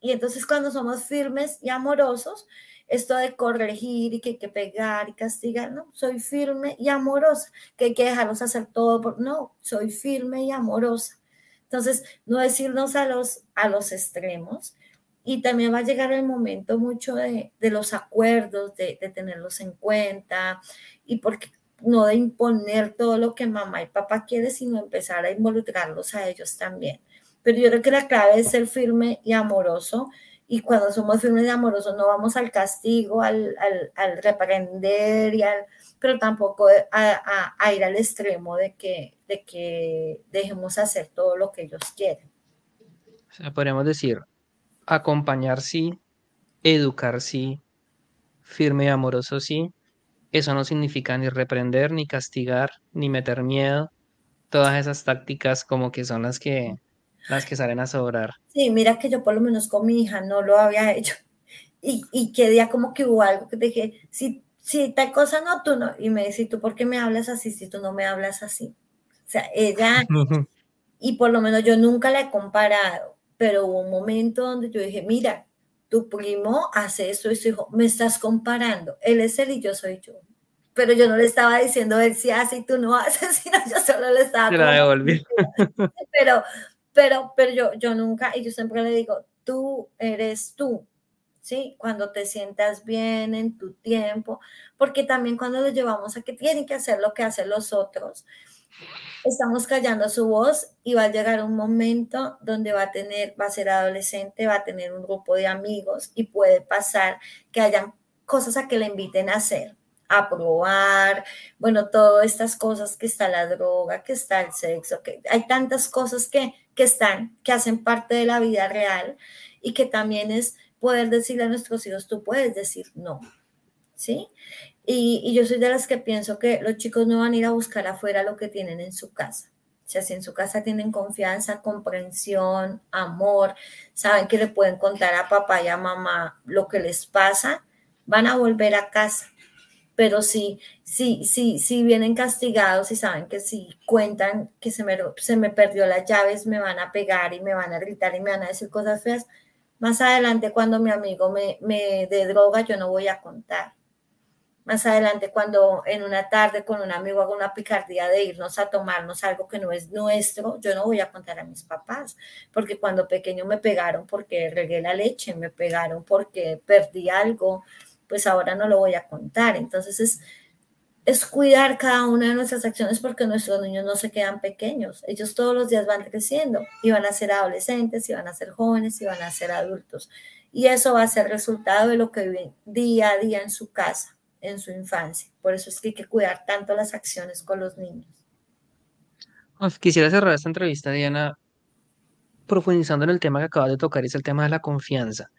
Y entonces cuando somos firmes y amorosos, esto de corregir y que hay que pegar y castigar, no, soy firme y amorosa, que hay que dejarlos hacer todo, por, no, soy firme y amorosa. Entonces, no decirnos a los, a los extremos. Y también va a llegar el momento mucho de, de los acuerdos, de, de, tenerlos en cuenta y porque no de imponer todo lo que mamá y papá quieren, sino empezar a involucrarlos a ellos también. Pero yo creo que la clave es ser firme y amoroso y cuando somos firmes y amorosos no vamos al castigo, al, al, reprender, y al, pero tampoco a, a, ir al extremo de que, de que dejemos hacer todo lo que ellos quieren. O sea, podríamos decir, acompañar sí, educar sí, firme y amoroso sí. Eso no significa ni reprender, ni castigar, ni meter miedo. Todas esas tácticas como que son las que las que salen a sobrar. Sí, mira que yo por lo menos con mi hija no lo había hecho. Y, y que día como que hubo algo que dije, si, si tal cosa no, tú no. Y me dice, ¿tú por qué me hablas así si tú no me hablas así? O sea, ella, y por lo menos yo nunca la he comparado, pero hubo un momento donde yo dije, mira, tu primo hace esto y su hijo, me estás comparando, él es él y yo soy yo. Pero yo no le estaba diciendo él sí hace y tú no haces, sino yo solo le estaba... Pero, pero, pero yo, yo nunca, y yo siempre le digo, tú eres tú, ¿sí? Cuando te sientas bien en tu tiempo, porque también cuando lo llevamos a que tienen que hacer lo que hacen los otros, estamos callando su voz y va a llegar un momento donde va a tener, va a ser adolescente, va a tener un grupo de amigos y puede pasar que hayan cosas a que le inviten a hacer, a probar, bueno, todas estas cosas que está la droga, que está el sexo, que hay tantas cosas que, que están, que hacen parte de la vida real y que también es poder decirle a nuestros hijos, tú puedes decir no, ¿sí? Y, yo soy de las que pienso que los chicos no van a ir a buscar afuera lo que tienen en su casa. O sea, si en su casa tienen confianza, comprensión, amor, saben que le pueden contar a papá y a mamá lo que les pasa, van a volver a casa. Pero si, si, si, si vienen castigados y saben que si cuentan que se me, se me perdió las llaves, me van a pegar y me van a gritar y me van a decir cosas feas, más adelante cuando mi amigo me, me dé droga, yo no voy a contar. Más adelante cuando en una tarde con un amigo hago una picardía de irnos a tomarnos algo que no es nuestro, yo no voy a contar a mis papás, porque cuando pequeño me pegaron porque regué la leche, me pegaron porque perdí algo, pues ahora no lo voy a contar. Entonces es, es cuidar cada una de nuestras acciones porque nuestros niños no se quedan pequeños, ellos todos los días van creciendo y van a ser adolescentes y van a ser jóvenes y van a ser adultos. Y eso va a ser resultado de lo que viven día a día en su casa en su infancia. Por eso es que hay que cuidar tanto las acciones con los niños. Quisiera cerrar esta entrevista, Diana, profundizando en el tema que acabas de tocar, es el tema de la confianza.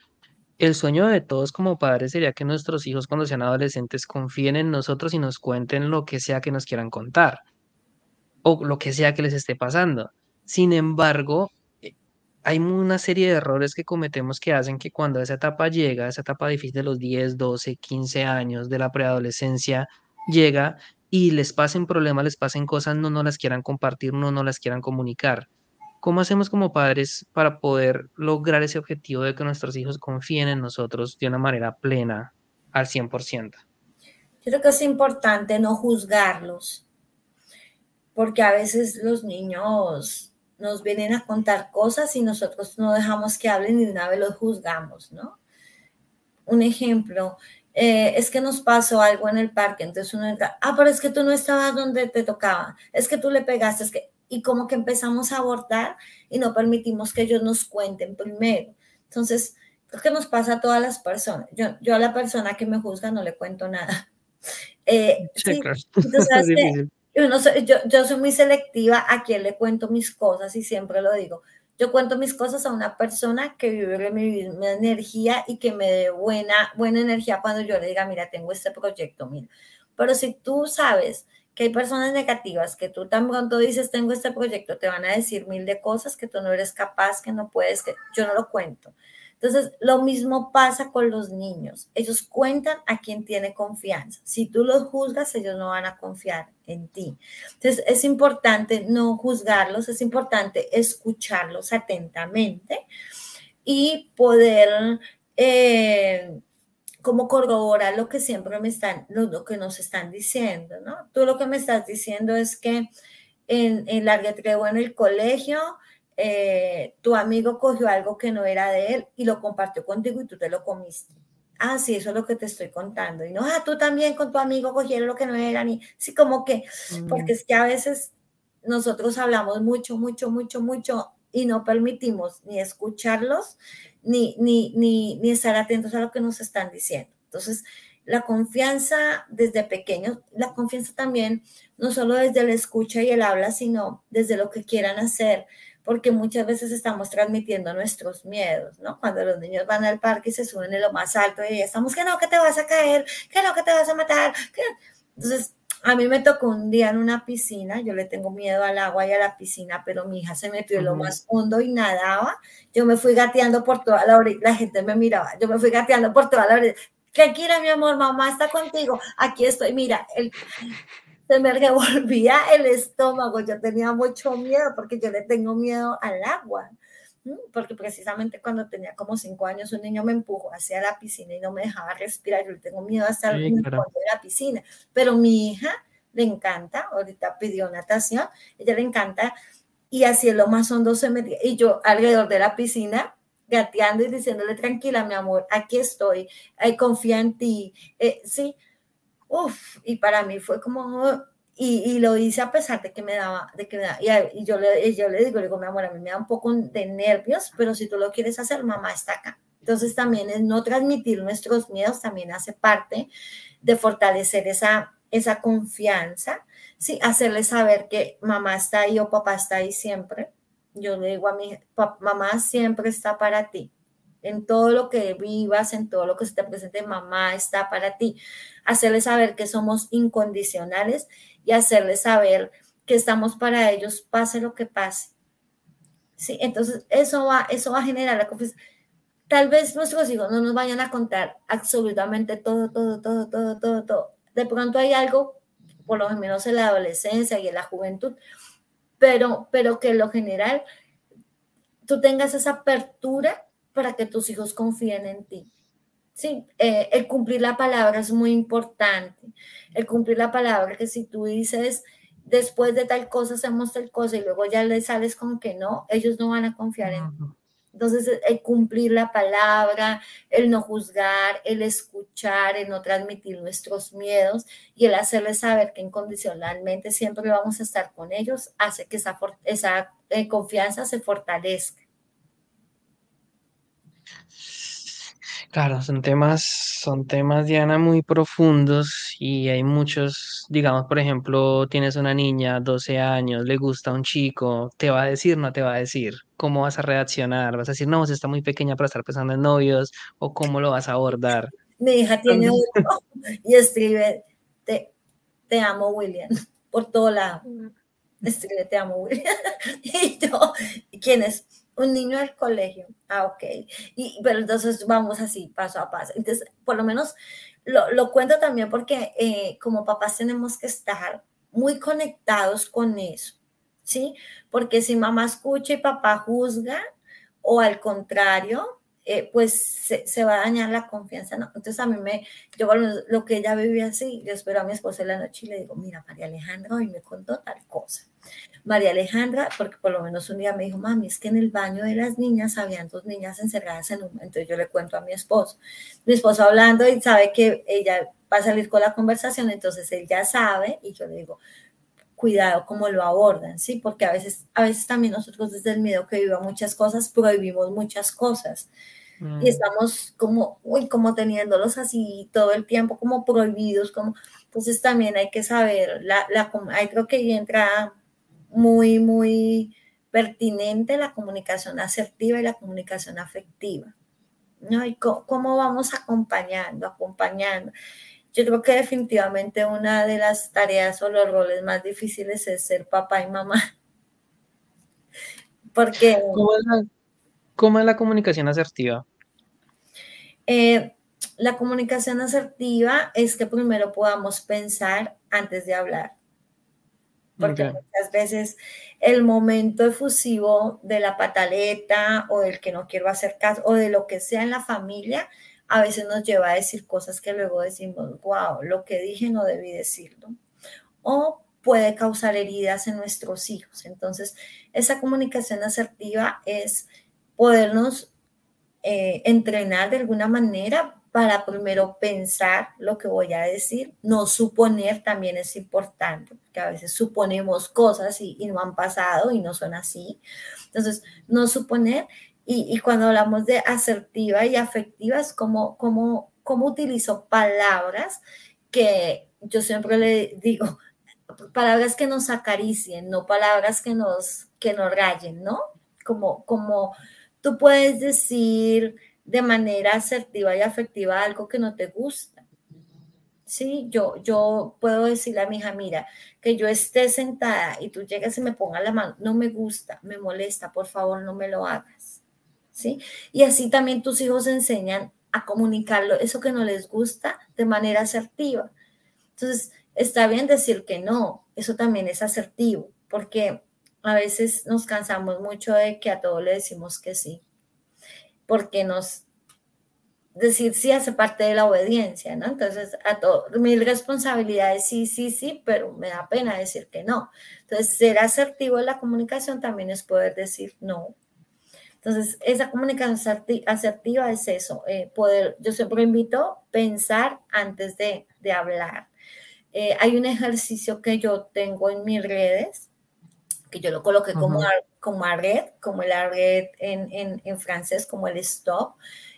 El sueño de todos como padres sería que nuestros hijos cuando sean adolescentes confíen en nosotros y nos cuenten lo que sea que nos quieran contar o lo que sea que les esté pasando. Sin embargo, hay una serie de errores que cometemos que hacen que cuando esa etapa llega, esa etapa difícil de los 10, 12, 15 años de la preadolescencia llega y les pasen problemas, les pasen cosas, no no las quieran compartir, no no las quieran comunicar. ¿Cómo hacemos como padres para poder lograr ese objetivo de que nuestros hijos confíen en nosotros de una manera plena al 100%? Yo creo que es importante no juzgarlos, porque a veces los niños nos vienen a contar cosas y nosotros no dejamos que hablen y de una vez los juzgamos, ¿no? Un ejemplo, eh, es que nos pasó algo en el parque, entonces uno entra, ah, pero es que tú no estabas donde te tocaba, es que tú le pegaste, es que, y como que empezamos a abortar y no permitimos que ellos nos cuenten primero. Entonces, creo que nos pasa a todas las personas. Yo, yo a la persona que me juzga no le cuento nada. Eh, sí, entonces, yo, yo soy muy selectiva a quien le cuento mis cosas y siempre lo digo. Yo cuento mis cosas a una persona que vive mi misma energía y que me dé buena, buena energía cuando yo le diga, mira, tengo este proyecto, mira. Pero si tú sabes que hay personas negativas que tú tan pronto dices, tengo este proyecto, te van a decir mil de cosas que tú no eres capaz, que no puedes, que yo no lo cuento. Entonces, lo mismo pasa con los niños. Ellos cuentan a quien tiene confianza. Si tú los juzgas, ellos no van a confiar en ti. Entonces, es importante no juzgarlos, es importante escucharlos atentamente y poder eh, como corroborar lo que siempre me están, lo, que nos están diciendo, ¿no? Tú lo que me estás diciendo es que en, en la o en el colegio, eh, tu amigo cogió algo que no era de él y lo compartió contigo y tú te lo comiste. Ah, sí, eso es lo que te estoy contando. Y no, ah, tú también con tu amigo cogieron lo que no era ni, sí, como que, porque es que a veces nosotros hablamos mucho, mucho, mucho, mucho y no permitimos ni escucharlos ni, ni, ni, ni estar atentos a lo que nos están diciendo. Entonces, la confianza desde pequeños, la confianza también, no solo desde la escucha y el habla, sino desde lo que quieran hacer porque muchas veces estamos transmitiendo nuestros miedos, ¿no? Cuando los niños van al parque y se suben en lo más alto y estamos que no, que te vas a caer, que no, que te vas a matar. Entonces, a mí me tocó un día en una piscina, yo le tengo miedo al agua y a la piscina, pero mi hija se metió en lo más hondo y nadaba. Yo me fui gateando por toda la orilla, la gente me miraba, yo me fui gateando por toda la orilla. Tranquila, mi amor, mamá está contigo. Aquí estoy. Mira, el, se me revolvía el estómago, yo tenía mucho miedo porque yo le tengo miedo al agua, porque precisamente cuando tenía como cinco años un niño me empujó hacia la piscina y no me dejaba respirar, yo le tengo miedo hasta el fondo de la piscina, pero mi hija le encanta, ahorita pidió natación, ella le encanta y así en lo más hondo se metía y yo alrededor de la piscina gateando y diciéndole tranquila mi amor, aquí estoy, confía en ti, eh, sí, Uf, y para mí fue como, Y, lo hice a pesar de que me daba, de que me y, yo, le, yo le digo, le digo, mi amor, a mí me da un poco de nervios, pero si tú lo quieres hacer, mamá está acá. Entonces también es no transmitir nuestros miedos, también hace parte de fortalecer esa, esa confianza, ¿sí? hacerle saber que mamá está ahí o papá está ahí siempre. Yo le digo a mi mamá siempre está para ti. En todo lo que vivas, en todo lo que se te presente, mamá está para ti. Hacerle saber que somos incondicionales y hacerle saber que estamos para ellos, pase lo que pase. Sí, entonces eso va, eso va a generar la confianza tal vez nuestros hijos no nos vayan a contar absolutamente todo, todo, todo, todo, todo, todo. De pronto hay algo, por lo menos en la adolescencia y en la juventud, pero, pero que en lo general tú tengas esa apertura para que tus hijos confíen en ti. Sí, eh, el cumplir la palabra es muy importante. El cumplir la palabra, que si tú dices, después de tal cosa hacemos tal cosa y luego ya le sales con que no, ellos no van a confiar en ti. Entonces, el cumplir la palabra, el no juzgar, el escuchar, el no transmitir nuestros miedos y el hacerles saber que incondicionalmente siempre vamos a estar con ellos, hace que esa, esa eh, confianza se fortalezca. Claro, son temas, son temas, Diana, muy profundos y hay muchos, digamos, por ejemplo, tienes una niña, 12 años, le gusta un chico, ¿te va a decir, no te va a decir? ¿Cómo vas a reaccionar? ¿Vas a decir, no, está muy pequeña para estar pensando en novios? ¿O cómo lo vas a abordar? Mi hija tiene uno y escribe, te, te amo, William, por todo lado. Escribe, te amo, William. y yo, ¿quién es? Un niño del colegio. Ah, ok. Y, pero entonces vamos así, paso a paso. Entonces, por lo menos lo, lo cuento también porque eh, como papás tenemos que estar muy conectados con eso, ¿sí? Porque si mamá escucha y papá juzga, o al contrario, eh, pues se, va a dañar la confianza, ¿no? Entonces a mí me, yo lo que ella vivía así, yo espero a mi esposa en la noche y le digo, mira, María Alejandra hoy me contó tal cosa. María Alejandra, porque por lo menos un día me dijo, mami, es que en el baño de las niñas habían dos niñas encerradas en un, entonces yo le cuento a mi esposo. Mi esposo hablando y sabe que ella va a salir con la conversación, entonces él ya sabe y yo le digo, cuidado cómo lo abordan, ¿sí? Porque a veces, a veces también nosotros desde el miedo que viva muchas cosas, prohibimos muchas cosas. Y mm. estamos como, uy, como teniéndolos así todo el tiempo, como prohibidos, como, entonces también hay que saber, la, la, ahí creo que entra muy, muy pertinente la comunicación asertiva y la comunicación afectiva. ¿no? Y cómo vamos acompañando, acompañando. Yo creo que definitivamente una de las tareas o los roles más difíciles es ser papá y mamá. Porque... ¿Cómo es la, comunicación asertiva? Eh, la comunicación asertiva es que primero podamos pensar antes de hablar. Porque muchas veces el momento efusivo de la pataleta o del que no quiero hacer caso o de lo que sea en la familia a veces nos lleva a decir cosas que luego decimos, wow, lo que dije no debí decirlo. O puede causar heridas en nuestros hijos. Entonces, esa comunicación asertiva es podernos eh, entrenar de alguna manera para primero pensar lo que voy a decir, no suponer también es importante, porque a veces suponemos cosas y, no han pasado y no son así. Entonces, no suponer y, cuando hablamos de asertiva y afectiva, es como, como, como utilizo palabras que yo siempre le digo, palabras que nos acaricien, no palabras que nos, que nos rayen, ¿no? Como, como tú puedes decir de manera asertiva y afectiva algo que no te gusta. Sí, yo, yo puedo decirle a mi hija, mira, que yo esté sentada y tú llegas y me pongas la mano, no me gusta, me molesta, por favor, no me lo hagas. ¿sí? Y así también tus hijos enseñan a comunicarlo, eso que no les gusta, de manera asertiva. Entonces, está bien decir que no, eso también es asertivo, porque a veces nos cansamos mucho de que a todo le decimos que sí, porque nos decir sí hace parte de la obediencia, ¿no? Entonces, a todo, mil responsabilidades, sí, sí, sí, pero me da pena decir que no. Entonces, ser asertivo en la comunicación también es poder decir no, entonces, esa comunicación asertiva es eso, eh, poder, yo siempre invito a pensar antes de, hablar. Eh, hay un ejercicio que yo tengo en mis redes, que yo lo coloqué como, como arret, como el arret en, en, en, francés, como el stop,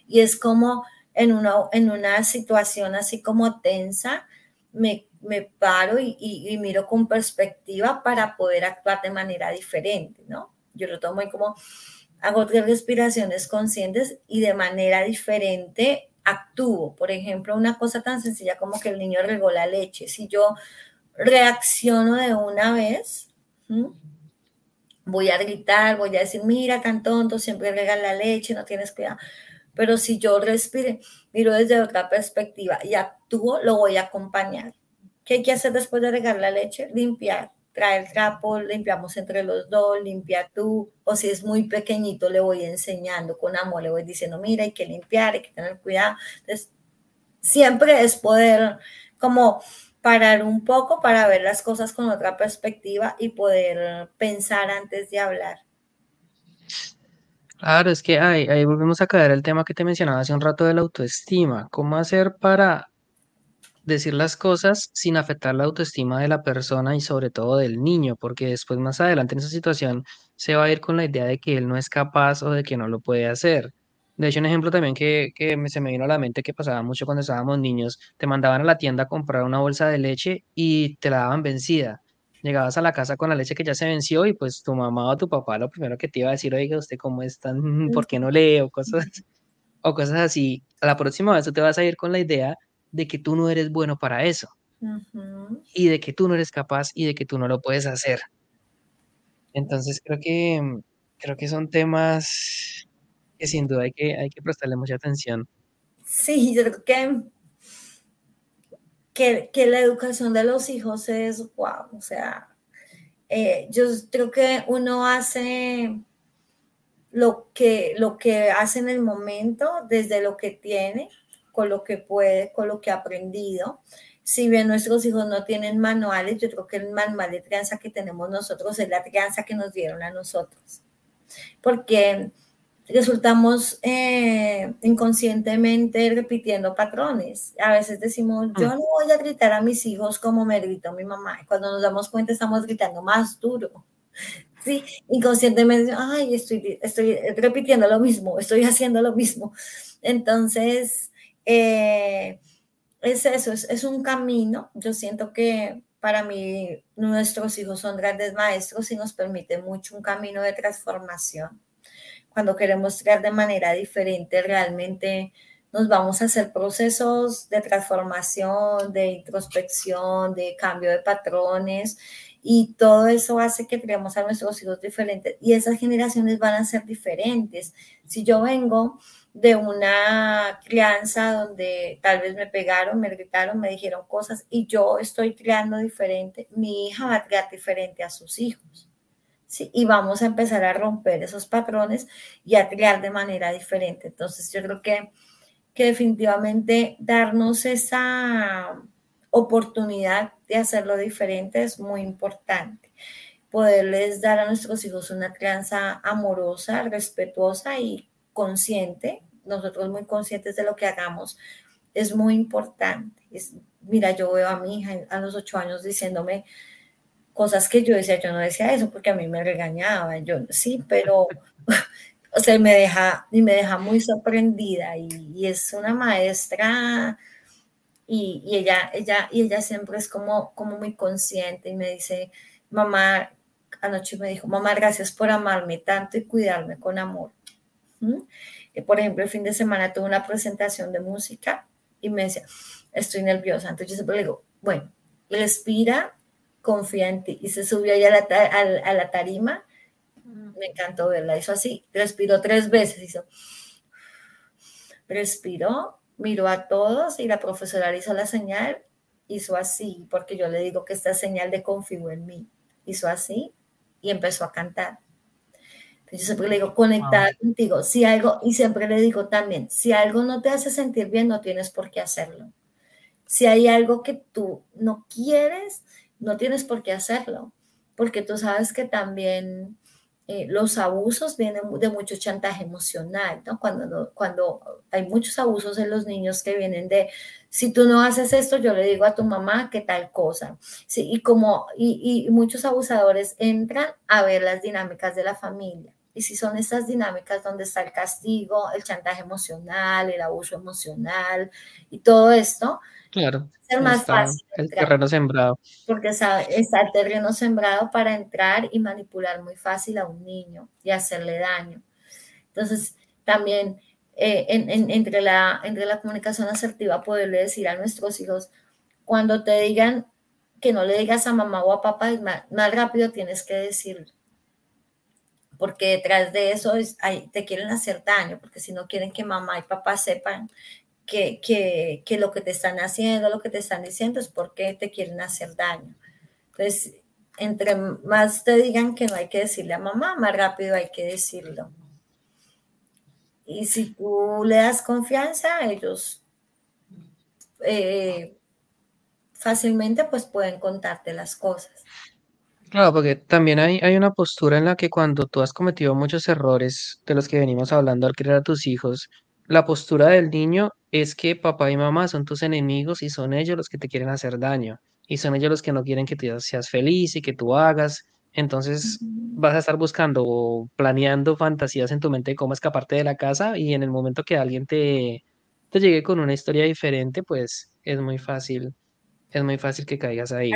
y es como en una, en una situación así como tensa, me, me paro y, y, miro con perspectiva para poder actuar de manera diferente, ¿no? Yo lo tomo como, hago tres respiraciones conscientes y de manera diferente actúo. Por ejemplo, una cosa tan sencilla como que el niño regó la leche. Si yo reacciono de una vez, voy a gritar, voy a decir, mira, tan tonto, siempre rega la leche, no tienes cuidado. Pero si yo respire, miro desde otra perspectiva y actúo, lo voy a acompañar. ¿Qué hay que hacer después de regar la leche? Limpiar trae el trapo, limpiamos entre los dos, limpia tú, o si es muy pequeñito, le voy enseñando con amor, le voy diciendo, mira, hay que limpiar, hay que tener cuidado. Entonces, siempre es poder como parar un poco para ver las cosas con otra perspectiva y poder pensar antes de hablar. Claro, es que ahí, volvemos a caer el tema que te mencionaba hace un rato de la autoestima. ¿Cómo hacer para decir las cosas sin afectar la autoestima de la persona y sobre todo del niño, porque después más adelante en esa situación se va a ir con la idea de que él no es capaz o de que no lo puede hacer. De hecho, un ejemplo también que, que se me vino a la mente que pasaba mucho cuando estábamos niños, te mandaban a la tienda a comprar una bolsa de leche y te la daban vencida. Llegabas a la casa con la leche que ya se venció y pues tu mamá o tu papá lo primero que te iba a decir, oiga, ¿usted cómo está? ¿Por qué no lee? O cosas, o cosas así. A la próxima vez tú te vas a ir con la idea de que tú no eres bueno para eso. Y de que tú no eres capaz y de que tú no lo puedes hacer. Entonces creo que, creo que son temas que sin duda hay que, hay que prestarle mucha atención. Sí, yo creo que, que, la educación de los hijos es wow. O sea, eh, yo creo que uno hace lo que, lo que hace en el momento, desde lo que tiene, con lo que puede, con lo que ha aprendido. Si bien nuestros hijos no tienen manuales, yo creo que el manual de crianza que tenemos nosotros es la crianza que nos dieron a nosotros. Porque resultamos eh, inconscientemente repitiendo patrones. A veces decimos, yo mm. no voy a gritar a mis hijos como me gritó mi mamá. cuando nos damos cuenta estamos gritando más duro. Sí, inconscientemente, ay, estoy, estoy repitiendo lo mismo, estoy haciendo lo mismo. Entonces, eh, es eso, es, un camino. Yo siento que para mí nuestros hijos son grandes maestros y nos permite mucho un camino de transformación. Cuando queremos crear de manera diferente, realmente nos vamos a hacer procesos de transformación, de introspección, de cambio de patrones y todo eso hace que creemos a nuestros hijos diferentes y esas generaciones van a ser diferentes. Si yo vengo de una crianza donde tal vez me pegaron, me gritaron, me dijeron cosas y yo estoy criando diferente, mi hija va a criar diferente a sus hijos. Y vamos a empezar a romper esos patrones y a criar de manera diferente. Entonces yo creo que, que definitivamente darnos esa oportunidad de hacerlo diferente es muy importante. Poderles dar a nuestros hijos una crianza amorosa, respetuosa y consciente, nosotros muy conscientes de lo que hagamos, es muy importante. Es, mira, yo veo a mi hija a los ocho años diciéndome cosas que yo decía, yo no decía eso porque a mí me regañaba, yo sí, pero, o sea, me deja, y me deja muy sorprendida y, es una maestra y, y, ella, ella, y ella siempre es como, como muy consciente y me dice, mamá, anoche me dijo, mamá, gracias por amarme tanto y cuidarme con amor. Por ejemplo, el fin de semana tuve una presentación de música y me decía, estoy nerviosa. Entonces yo siempre le digo, bueno, respira, confía en ti. Y se subió a la, a, la tarima. Me encantó verla. Hizo así, respiró tres veces. Hizo, respiró, miró a todos y la profesora hizo la señal. Hizo así, porque yo le digo que esta señal de confío en mí. Hizo así y empezó a cantar. Yo siempre le digo, conectada contigo. Si algo, y siempre le digo también, si algo no te hace sentir bien, no tienes por qué hacerlo. Si hay algo que tú no quieres, no tienes por qué hacerlo, porque tú sabes que también eh, los abusos vienen de mucho chantaje emocional. Cuando, cuando hay muchos abusos en los niños que vienen de, si tú no haces esto, yo le digo a tu mamá que tal cosa. Sí, y como, y muchos abusadores entran a ver las dinámicas de la familia. Y si son estas dinámicas donde está el castigo, el chantaje emocional, el abuso emocional y todo esto, claro, es más fácil. El terreno sembrado. Porque está, está, el terreno sembrado para entrar y manipular muy fácil a un niño y hacerle daño. Entonces, también eh, entre, la, entre la comunicación asertiva, poderle decir a nuestros hijos, cuando te digan que no le digas a mamá o a papá, más, más rápido tienes que decirlo porque detrás de eso te quieren hacer daño, porque si no quieren que mamá y papá sepan que, que, lo que te están haciendo, lo que te están diciendo es porque te quieren hacer daño. Entonces, entre más te digan que no hay que decirle a mamá, más rápido hay que decirlo. Y si tú le das confianza, ellos eh, fácilmente pues pueden contarte las cosas. Claro, porque también hay, hay una postura en la que cuando tú has cometido muchos errores de los que venimos hablando al criar a tus hijos, la postura del niño es que papá y mamá son tus enemigos y son ellos los que te quieren hacer daño y son ellos los que no quieren que tú seas feliz y que tú hagas. Entonces vas a estar buscando o planeando fantasías en tu mente de cómo escaparte de la casa y en el momento que alguien te, te llegue con una historia diferente, pues es muy fácil es muy fácil que caigas ahí.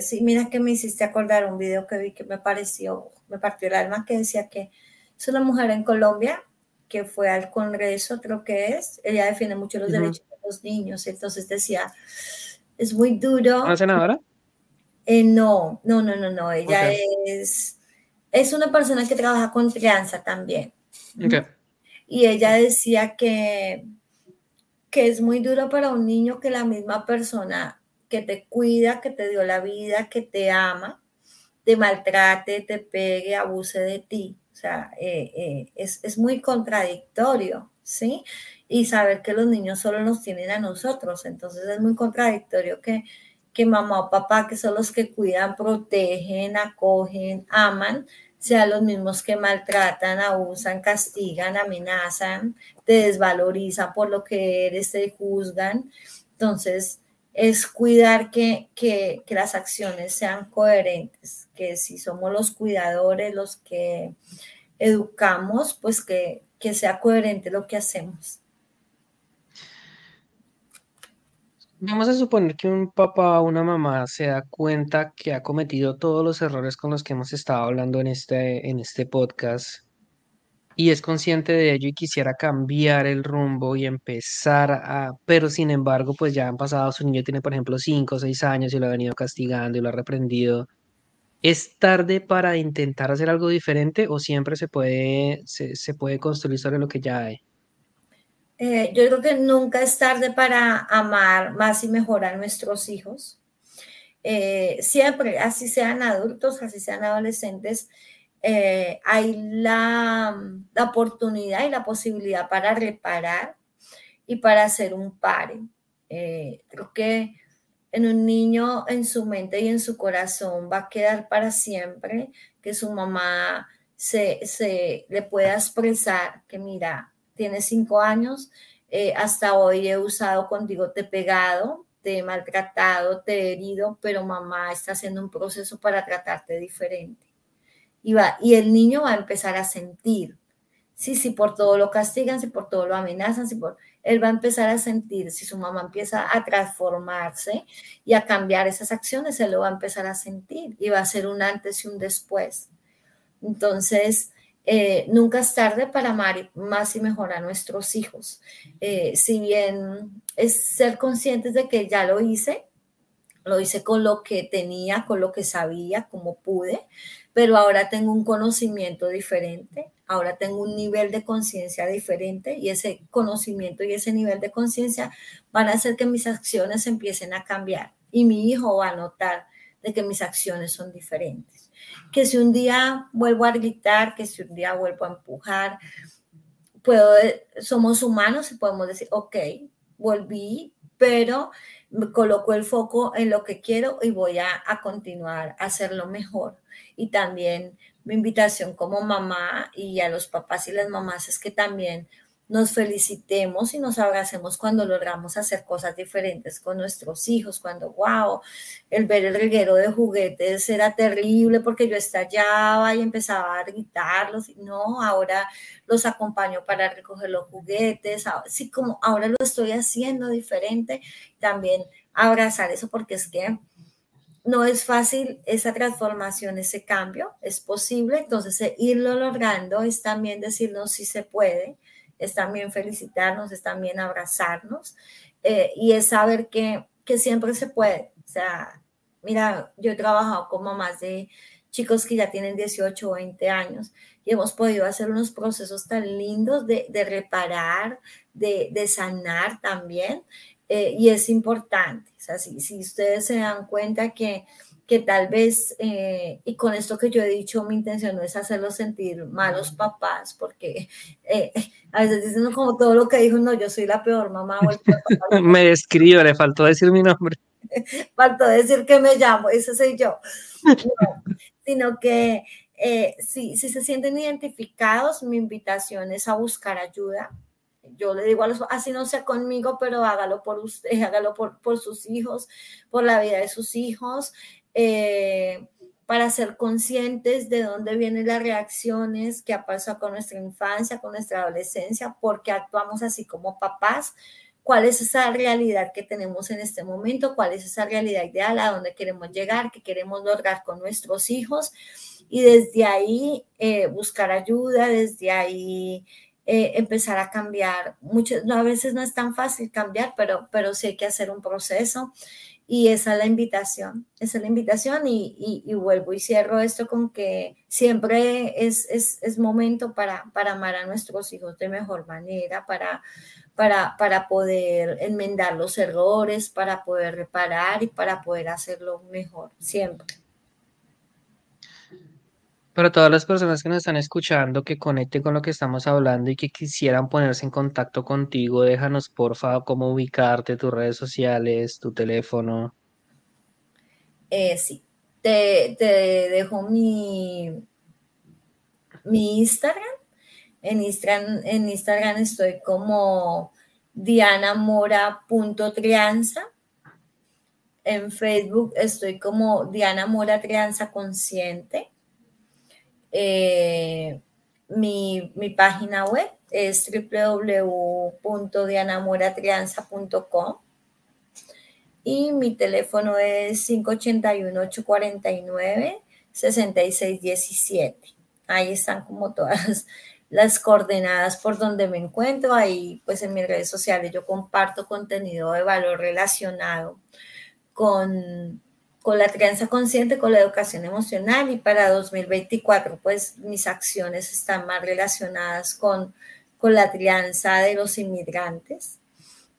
Sí, mira que me hiciste acordar un video que vi que me pareció, me partió el alma, que decía que es una mujer en Colombia que fue al Congreso, creo que es, ella defiende mucho los derechos de los niños, entonces decía, es muy duro. ¿Una senadora? Eh, no, no, no, no, no, ella es, es una persona que trabaja con crianza también. Y ella decía que, que es muy duro para un niño que la misma persona que te cuida, que te dio la vida, que te ama, te maltrate, te pegue, abuse de ti. O sea, eh, eh, es, muy contradictorio, ¿sí? Y saber que los niños solo nos tienen a nosotros. Entonces es muy contradictorio que, que mamá o papá, que son los que cuidan, protegen, acogen, aman, sean los mismos que maltratan, abusan, castigan, amenazan, te desvalorizan por lo que eres, te juzgan. Entonces, es cuidar que, las acciones sean coherentes, que si somos los cuidadores, los que educamos, pues que, sea coherente lo que hacemos. Vamos a suponer que un papá o una mamá se da cuenta que ha cometido todos los errores con los que hemos estado hablando en este, en este podcast y es consciente de ello y quisiera cambiar el rumbo y empezar a, pero sin embargo, pues ya han pasado, su niño tiene, por ejemplo, cinco o seis años y lo ha venido castigando y lo ha reprendido. ¿Es tarde para intentar hacer algo diferente o siempre se puede, se, puede construir sobre lo que ya hay? Eh, yo creo que nunca es tarde para amar más y mejorar nuestros hijos. Eh, siempre, así sean adultos, así sean adolescentes, eh, hay la, oportunidad y la posibilidad para reparar y para hacer un pare. Eh, creo que en un niño, en su mente y en su corazón, va a quedar para siempre que su mamá se, le pueda expresar que, mira, tienes cinco años, eh, hasta hoy he usado contigo, te he pegado, te he maltratado, te he herido, pero mamá está haciendo un proceso para tratarte diferente y, el niño va a empezar a sentir. Sí, si por todo lo castigan, si por todo lo amenazan, si por, él va a empezar a sentir, si su mamá empieza a transformarse y a cambiar esas acciones, él lo va a empezar a sentir y va a ser un antes y un después. Entonces, eh, nunca es tarde para amar más y mejor a nuestros hijos. Eh, si bien es ser conscientes de que ya lo hice, lo hice con lo que tenía, con lo que sabía, como pude, pero ahora tengo un conocimiento diferente, ahora tengo un nivel de conciencia diferente y ese conocimiento y ese nivel de conciencia van a hacer que mis acciones empiecen a cambiar y mi hijo va a notar de que mis acciones son diferentes. Que si un día vuelvo a gritar, que si un día vuelvo a empujar, puedo, somos humanos y podemos decir, ok, volví, pero coloco el foco en lo que quiero y voy a, a continuar a hacerlo mejor y también mi invitación como mamá y a los papás y las mamás es que también nos felicitemos y nos abracemos cuando logramos hacer cosas diferentes con nuestros hijos, cuando, wow, el ver el reguero de juguetes era terrible porque yo estallaba y empezaba a gritarlos, no, ahora los acompaño para recoger los juguetes, así como ahora lo estoy haciendo diferente, también abrazar eso porque es que no es fácil esa transformación, ese cambio, es posible, entonces eh, irlo logrando es también decirnos si se puede, es también felicitarnos, es también abrazarnos eh, y es saber que, que siempre se puede. O sea, mira, yo he trabajado con mamás de chicos que ya tienen 18 o 20 años y hemos podido hacer unos procesos tan lindos de, de reparar, de, de, sanar también. Eh, y es importante. O sea, si, si ustedes se dan cuenta que que tal vez, eh, y con esto que yo he dicho, mi intención no es hacerlos sentir malos papás, porque eh, a veces dicen como todo lo que dijo, no, yo soy la peor mamá. me describo, le faltó decir mi nombre. faltó decir que me llamo, ese soy yo. sino que eh, si, si se sienten identificados, mi invitación es a buscar ayuda, yo le digo a los, así no sea conmigo, pero hágalo por usted, hágalo por, por sus hijos, por la vida de sus hijos. Eh, para ser conscientes de dónde vienen las reacciones que ha pasado con nuestra infancia, con nuestra adolescencia, porque actuamos así como papás, cuál es esa realidad que tenemos en este momento, cuál es esa realidad ideal, a dónde queremos llegar, qué queremos lograr con nuestros hijos y desde ahí eh, buscar ayuda, desde ahí eh, empezar a cambiar. Muchas, a veces no es tan fácil cambiar, pero, pero sí hay que hacer un proceso y esa es la invitación, esa es la invitación y, y, vuelvo y cierro esto con que siempre es, es, es, momento para, para amar a nuestros hijos de mejor manera, para, para, para poder enmendar los errores, para poder reparar y para poder hacerlo mejor, siempre. Para todas las personas que nos están escuchando, que conecten con lo que estamos hablando y que quisieran ponerse en contacto contigo, déjanos porfa cómo ubicarte, tus redes sociales, tu teléfono. Eh, sí, te, dejo mi, mi Instagram. En Instagram, en Instagram estoy como dianamora.trianza. En Facebook estoy como Diana Mora Trianza Consciente. Eh, mi, página web es www.dianamoratrianza.com y mi teléfono es 581-849-6617. Ahí están como todas las coordenadas por donde me encuentro. Ahí pues en mis redes sociales yo comparto contenido de valor relacionado con con la crianza consciente, con la educación emocional y para 2024 pues mis acciones están más relacionadas con, con la crianza de los inmigrantes.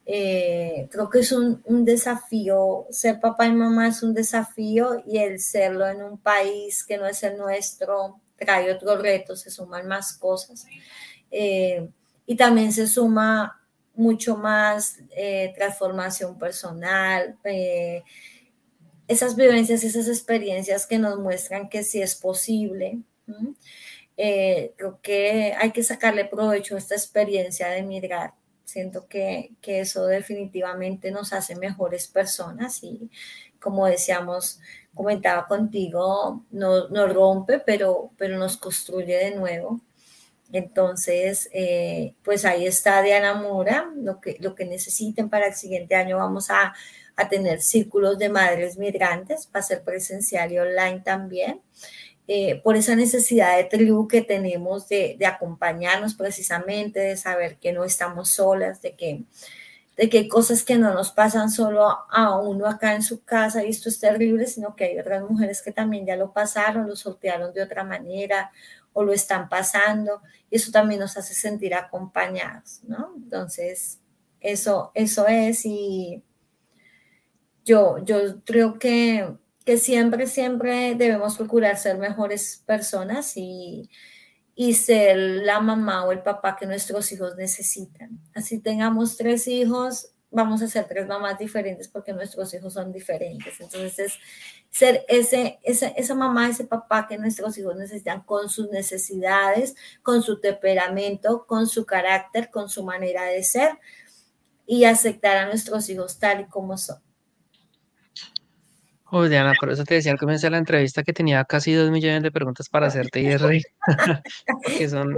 Eh, creo que es un, desafío, ser papá y mamá es un desafío y el serlo en un país que no es el nuestro trae otros retos, se suman más cosas. Eh, y también se suma mucho más eh, transformación personal, esas vivencias, esas experiencias que nos muestran que sí es posible. Eh, creo que hay que sacarle provecho a esta experiencia de migrar. Siento que, eso definitivamente nos hace mejores personas y como decíamos, comentaba contigo, no, nos rompe, pero, pero nos construye de nuevo. Entonces, eh, pues ahí está Diana Mora, lo que, lo que necesiten para el siguiente año vamos a, a tener círculos de madres migrantes, para ser presencial y online también. Eh, por esa necesidad de tribu que tenemos de, de, acompañarnos precisamente, de saber que no estamos solas, de que, de que hay cosas que no nos pasan solo a uno acá en su casa y esto es terrible, sino que hay otras mujeres que también ya lo pasaron, lo sortearon de otra manera o lo están pasando y eso también nos hace sentir acompañados, ¿no? Entonces, eso, eso es y yo, yo creo que, que siempre, siempre debemos procurar ser mejores personas y, y ser la mamá o el papá que nuestros hijos necesitan. Así tengamos tres hijos, vamos a ser tres mamás diferentes porque nuestros hijos son diferentes. Entonces es ser ese, esa, esa mamá, ese papá que nuestros hijos necesitan con sus necesidades, con su temperamento, con su carácter, con su manera de ser y aceptar a nuestros hijos tal y como son. Oh, Diana, por eso te decía al comienzo de la entrevista que tenía casi dos millones de preguntas para hacerte y es porque son,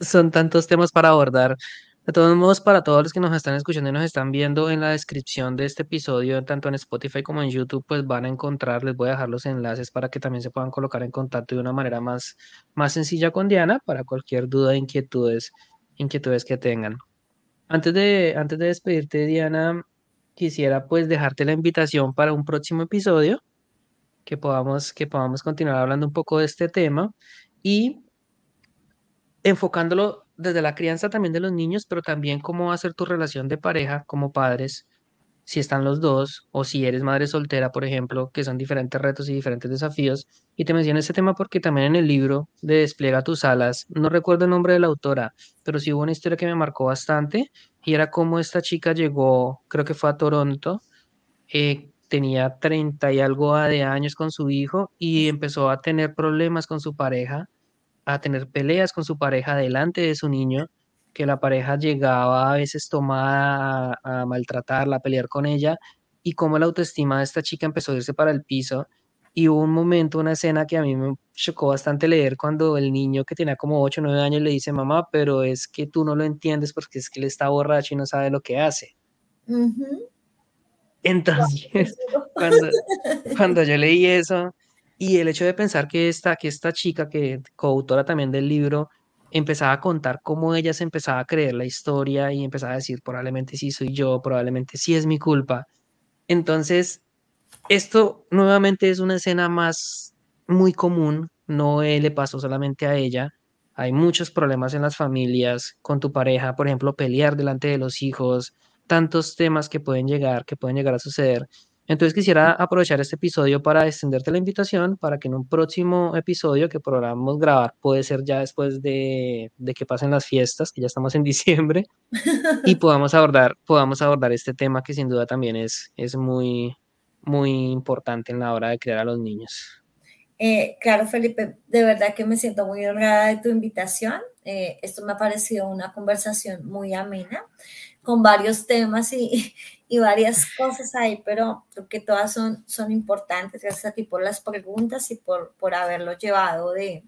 son tantos temas para abordar. De todos modos, para todos los que nos están escuchando y nos están viendo en la descripción de este episodio, tanto en Spotify como en YouTube, pues van a encontrar, les voy a dejar los enlaces para que también se puedan colocar en contacto de una manera más, más sencilla con Diana para cualquier duda, inquietudes, inquietudes que tengan. Antes de, antes de despedirte, Diana, quisiera pues dejarte la invitación para un próximo episodio, que podamos, que podamos continuar hablando un poco de este tema y enfocándolo desde la crianza también de los niños, pero también cómo va a ser tu relación de pareja como padres, si están los dos, o si eres madre soltera, por ejemplo, que son diferentes retos y diferentes desafíos. Y te menciono este tema porque también en el libro de Despliega tus alas, no recuerdo el nombre de la autora, pero sí hubo una historia que me marcó bastante, y era cómo esta chica llegó, creo que fue a Toronto, eh, tenía 30 y algo de años con su hijo y empezó a tener problemas con su pareja a tener peleas con su pareja delante de su niño, que la pareja llegaba a veces tomada a, maltratarla, a pelear con ella, y cómo la autoestima de esta chica empezó a irse para el piso. Y hubo un momento, una escena que a mí me chocó bastante leer cuando el niño que tenía como 8 o 9 años le dice, mamá, pero es que tú no lo entiendes porque es que él está borracho y no sabe lo que hace. Entonces, cuando, cuando yo leí eso, y el hecho de pensar que esta, que esta chica, que coautora también del libro, empezaba a contar cómo ella se empezaba a creer la historia y empezaba a decir, probablemente sí soy yo, probablemente sí es mi culpa. Entonces, esto nuevamente es una escena más muy común, no le pasó solamente a ella. Hay muchos problemas en las familias, con tu pareja, por ejemplo, pelear delante de los hijos, tantos temas que pueden llegar, que pueden llegar a suceder. Entonces quisiera aprovechar este episodio para extenderte la invitación para que en un próximo episodio que programamos grabar, puede ser ya después de, que pasen las fiestas, que ya estamos en diciembre, y podamos abordar, podamos abordar este tema que sin duda también es, es muy, muy importante en la hora de criar a los niños. Eh, claro, Felipe, de verdad que me siento muy honrada de tu invitación. Eh, esto me ha parecido una conversación muy amena, con varios temas y, y varias cosas ahí, pero creo que todas son, son importantes. Gracias a ti por las preguntas y por, por haberlo llevado de,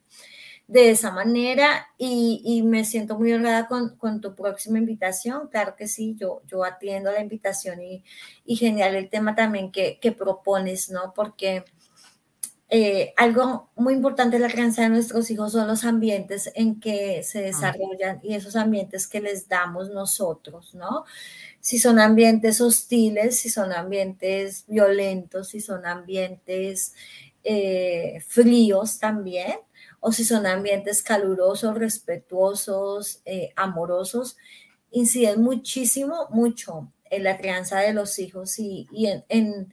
de esa manera y, y, me siento muy honrada con, con, tu próxima invitación. Claro que sí, yo, yo atiendo la invitación y, y genial el tema también que, que propones, ¿no? Porque eh, algo muy importante de la crianza de nuestros hijos son los ambientes en que se desarrollan y esos ambientes que les damos nosotros, ¿no? Si son ambientes hostiles, si son ambientes violentos, si son ambientes eh, fríos también, o si son ambientes calurosos, respetuosos, eh, amorosos, inciden muchísimo, mucho en la crianza de los hijos y, en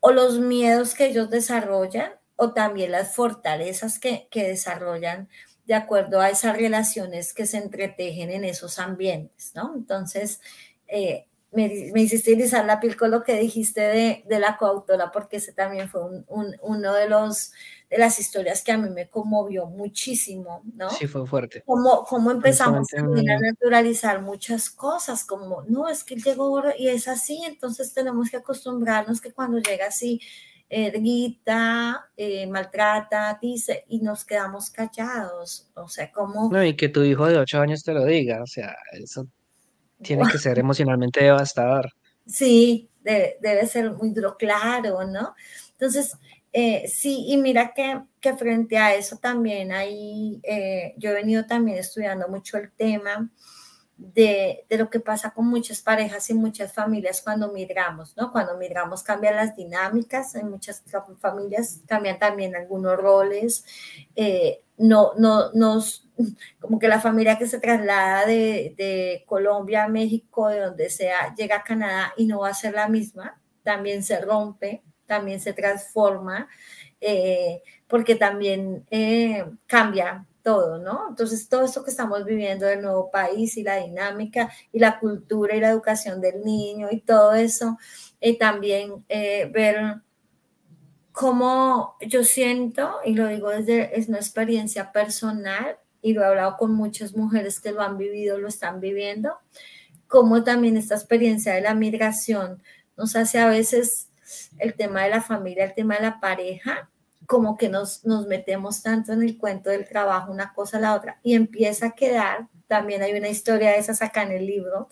o los miedos que ellos desarrollan o también las fortalezas que, desarrollan de acuerdo a esas relaciones que se entretejen en esos ambientes, ¿no? Entonces, eh, me, me, hiciste utilizar la piel con lo que dijiste de, de la coautora, porque ese también fue uno de los de las historias que a mí me conmovió muchísimo, ¿no? Sí, fue fuerte. Cómo, cómo empezamos a naturalizar muchas cosas, como, no, es que llegó y es así, entonces tenemos que acostumbrarnos que cuando llega así, eh, grita, eh, maltrata, dice, y nos quedamos callados, o sea, como... No, y que tu hijo de ocho años te lo diga, o sea, eso tiene que ser emocionalmente devastador. Sí, debe ser muy duro, claro, ¿no? Entonces, eh, sí, y mira que, frente a eso también hay, eh, yo he venido también estudiando mucho el tema de, de, lo que pasa con muchas parejas y muchas familias cuando migramos, ¿no? Cuando migramos cambian las dinámicas, en muchas familias cambian también algunos roles, eh, no, no, nos, como que la familia que se traslada de, de Colombia a México, de donde sea, llega a Canadá y no va a ser la misma, también se rompe, también se transforma, eh, porque también eh, cambia todo, ¿no? Entonces, todo esto que estamos viviendo del nuevo país y la dinámica y la cultura y la educación del niño y todo eso, y también eh, ver cómo yo siento, y lo digo desde es una experiencia personal, y lo he hablado con muchas mujeres que lo han vivido, lo están viviendo, cómo también esta experiencia de la migración nos hace a veces el tema de la familia, el tema de la pareja, como que nos, nos metemos tanto en el cuento del trabajo, una cosa a la otra, y empieza a quedar, también hay una historia de esas acá en el libro,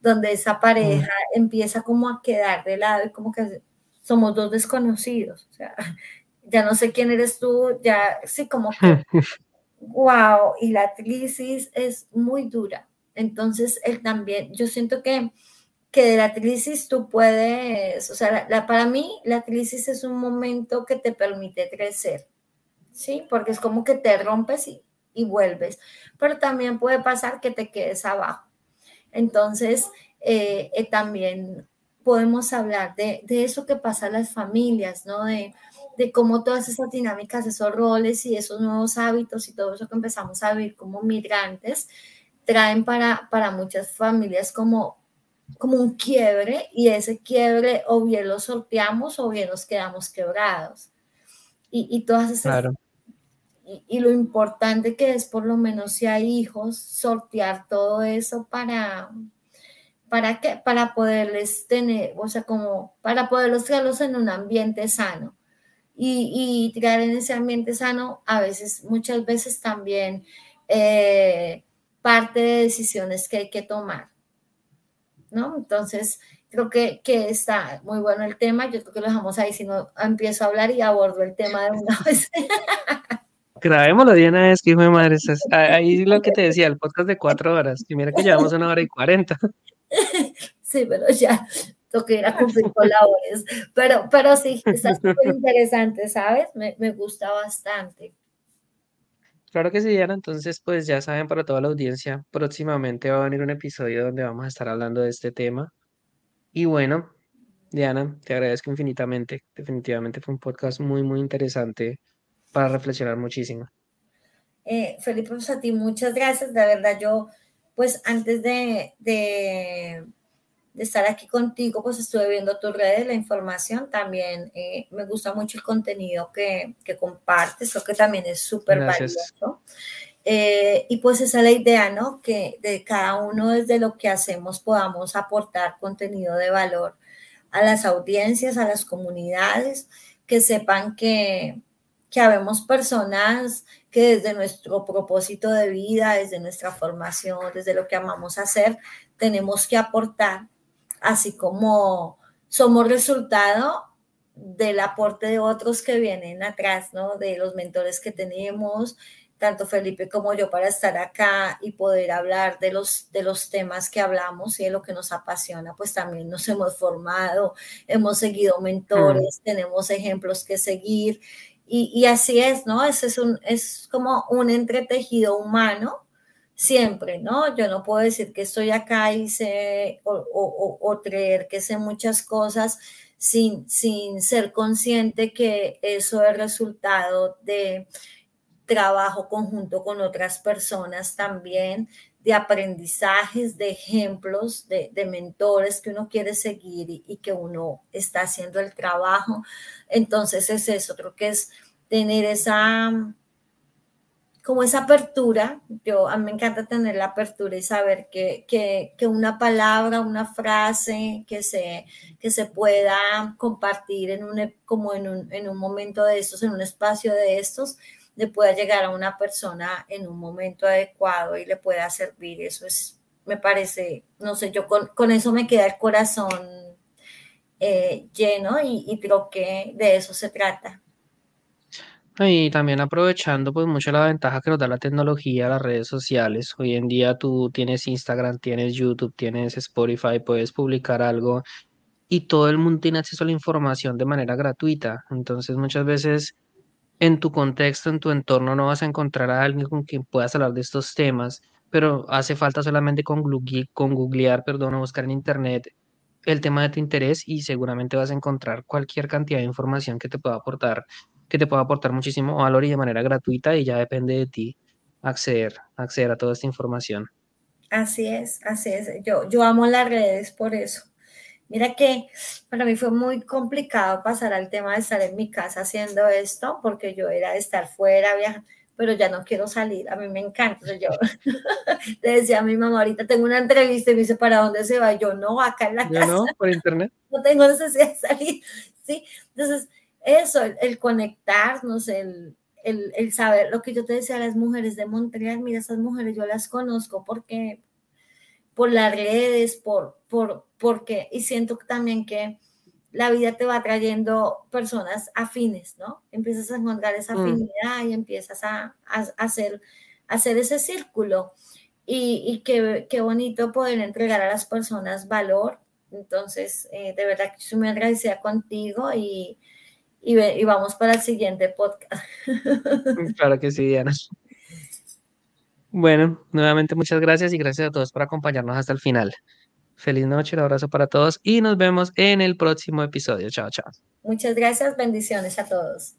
donde esa pareja empieza como a quedar de lado y como que somos dos desconocidos, o sea, ya no sé quién eres tú, ya sí, como que, wow, y la crisis es muy dura. Entonces, él también, yo siento que que de la crisis tú puedes, o sea, la, para mí la crisis es un momento que te permite crecer, ¿sí? Porque es como que te rompes y, y vuelves, pero también puede pasar que te quedes abajo. Entonces, eh, eh, también podemos hablar de, de, eso que pasa a las familias, ¿no? De, de cómo todas esas dinámicas, esos roles y esos nuevos hábitos y todo eso que empezamos a vivir como migrantes, traen para, para muchas familias como como un quiebre y ese quiebre o bien lo sorteamos o bien nos quedamos quebrados. Y, y todas esas... Y, y, lo importante que es, por lo menos si hay hijos, sortear todo eso para, para, que, para poderles tener, o sea, como para poderlos traerlos en un ambiente sano. Y, y en ese ambiente sano, a veces, muchas veces también eh, parte de decisiones que hay que tomar ¿no? Entonces, creo que, que, está muy bueno el tema. Yo creo que lo dejamos ahí, si no empiezo a hablar y abordo el tema de una vez. Grabémoslo de una vez, que hijo de madre. Ahí lo que te decía, el podcast de cuatro horas. Y mira que llevamos una hora y cuarenta. Sí, pero ya toque ir a cumplir con labores. Pero, pero sí, está súper interesante, ¿sabes? Me, me gusta bastante. Claro que sí, Diana. Entonces, pues ya saben para toda la audiencia, próximamente va a venir un episodio donde vamos a estar hablando de este tema. Y bueno, Diana, te agradezco infinitamente. Definitivamente fue un podcast muy, muy interesante para reflexionar muchísimo. Eh, Felipe, pues a ti muchas gracias. De verdad, yo, pues antes de de estar aquí contigo, pues estuve viendo tus redes, la información, también eh, me gusta mucho el contenido que, que compartes, creo que también es súper valioso. Eh, y pues esa es la idea, ¿no? Que de cada uno desde lo que hacemos podamos aportar contenido de valor a las audiencias, a las comunidades, que sepan que, que habemos personas que desde nuestro propósito de vida, desde nuestra formación, desde lo que amamos hacer, tenemos que aportar así como somos resultado del aporte de otros que vienen atrás, ¿no? De los mentores que tenemos, tanto Felipe como yo, para estar acá y poder hablar de los, de los temas que hablamos y de lo que nos apasiona, pues también nos hemos formado, hemos seguido mentores, mm. tenemos ejemplos que seguir y, y, así es, ¿no? Ese es, un, es como un entretejido humano siempre, ¿no? Yo no puedo decir que estoy acá y sé o, creer que sé muchas cosas sin, sin ser consciente que eso es resultado de trabajo conjunto con otras personas también, de aprendizajes, de ejemplos, de, de mentores que uno quiere seguir y, y, que uno está haciendo el trabajo. Entonces es eso, creo que es tener esa como esa apertura, yo a mí me encanta tener la apertura y saber que, que, que, una palabra, una frase que se, que se pueda compartir en un, como en un, en un momento de estos, en un espacio de estos, le pueda llegar a una persona en un momento adecuado y le pueda servir. Eso es, me parece, no sé, yo con, con eso me queda el corazón eh, lleno y, y creo que de eso se trata. Y también aprovechando pues mucho la ventaja que nos da la tecnología, las redes sociales. Hoy en día tú tienes Instagram, tienes YouTube, tienes Spotify, puedes publicar algo y todo el mundo tiene acceso a la información de manera gratuita. Entonces muchas veces en tu contexto, en tu entorno no vas a encontrar a alguien con quien puedas hablar de estos temas, pero hace falta solamente con, con googlear, perdón, o buscar en internet el tema de tu interés y seguramente vas a encontrar cualquier cantidad de información que te pueda aportar que te pueda aportar muchísimo valor y de manera gratuita y ya depende de ti acceder, acceder a toda esta información. Así es, así es. Yo, yo amo las redes por eso. Mira que para mí fue muy complicado pasar al tema de estar en mi casa haciendo esto, porque yo era de estar fuera, viajar, pero ya no quiero salir. A mí me encanta. yo le decía a mi mamá, ahorita tengo una entrevista y me dice, ¿para dónde se va? Yo no, acá en la casa. no, por internet. No tengo necesidad de salir. Sí, entonces eso, el, conectarnos, el, el, el, saber lo que yo te decía a las mujeres de Montreal, mira, esas mujeres yo las conozco porque por las redes, por, por, porque, y siento también que la vida te va trayendo personas afines, ¿no? Empiezas a encontrar esa mm. afinidad y empiezas a, hacer, hacer ese círculo. Y, y qué, qué, bonito poder entregar a las personas valor. Entonces, eh, de verdad que estoy muy agradecida contigo y, y, y vamos para el siguiente podcast. Claro que sí, Diana. Bueno, nuevamente muchas gracias y gracias a todos por acompañarnos hasta el final. Feliz noche, un abrazo para todos y nos vemos en el próximo episodio. Chao, chao. Muchas gracias, bendiciones a todos.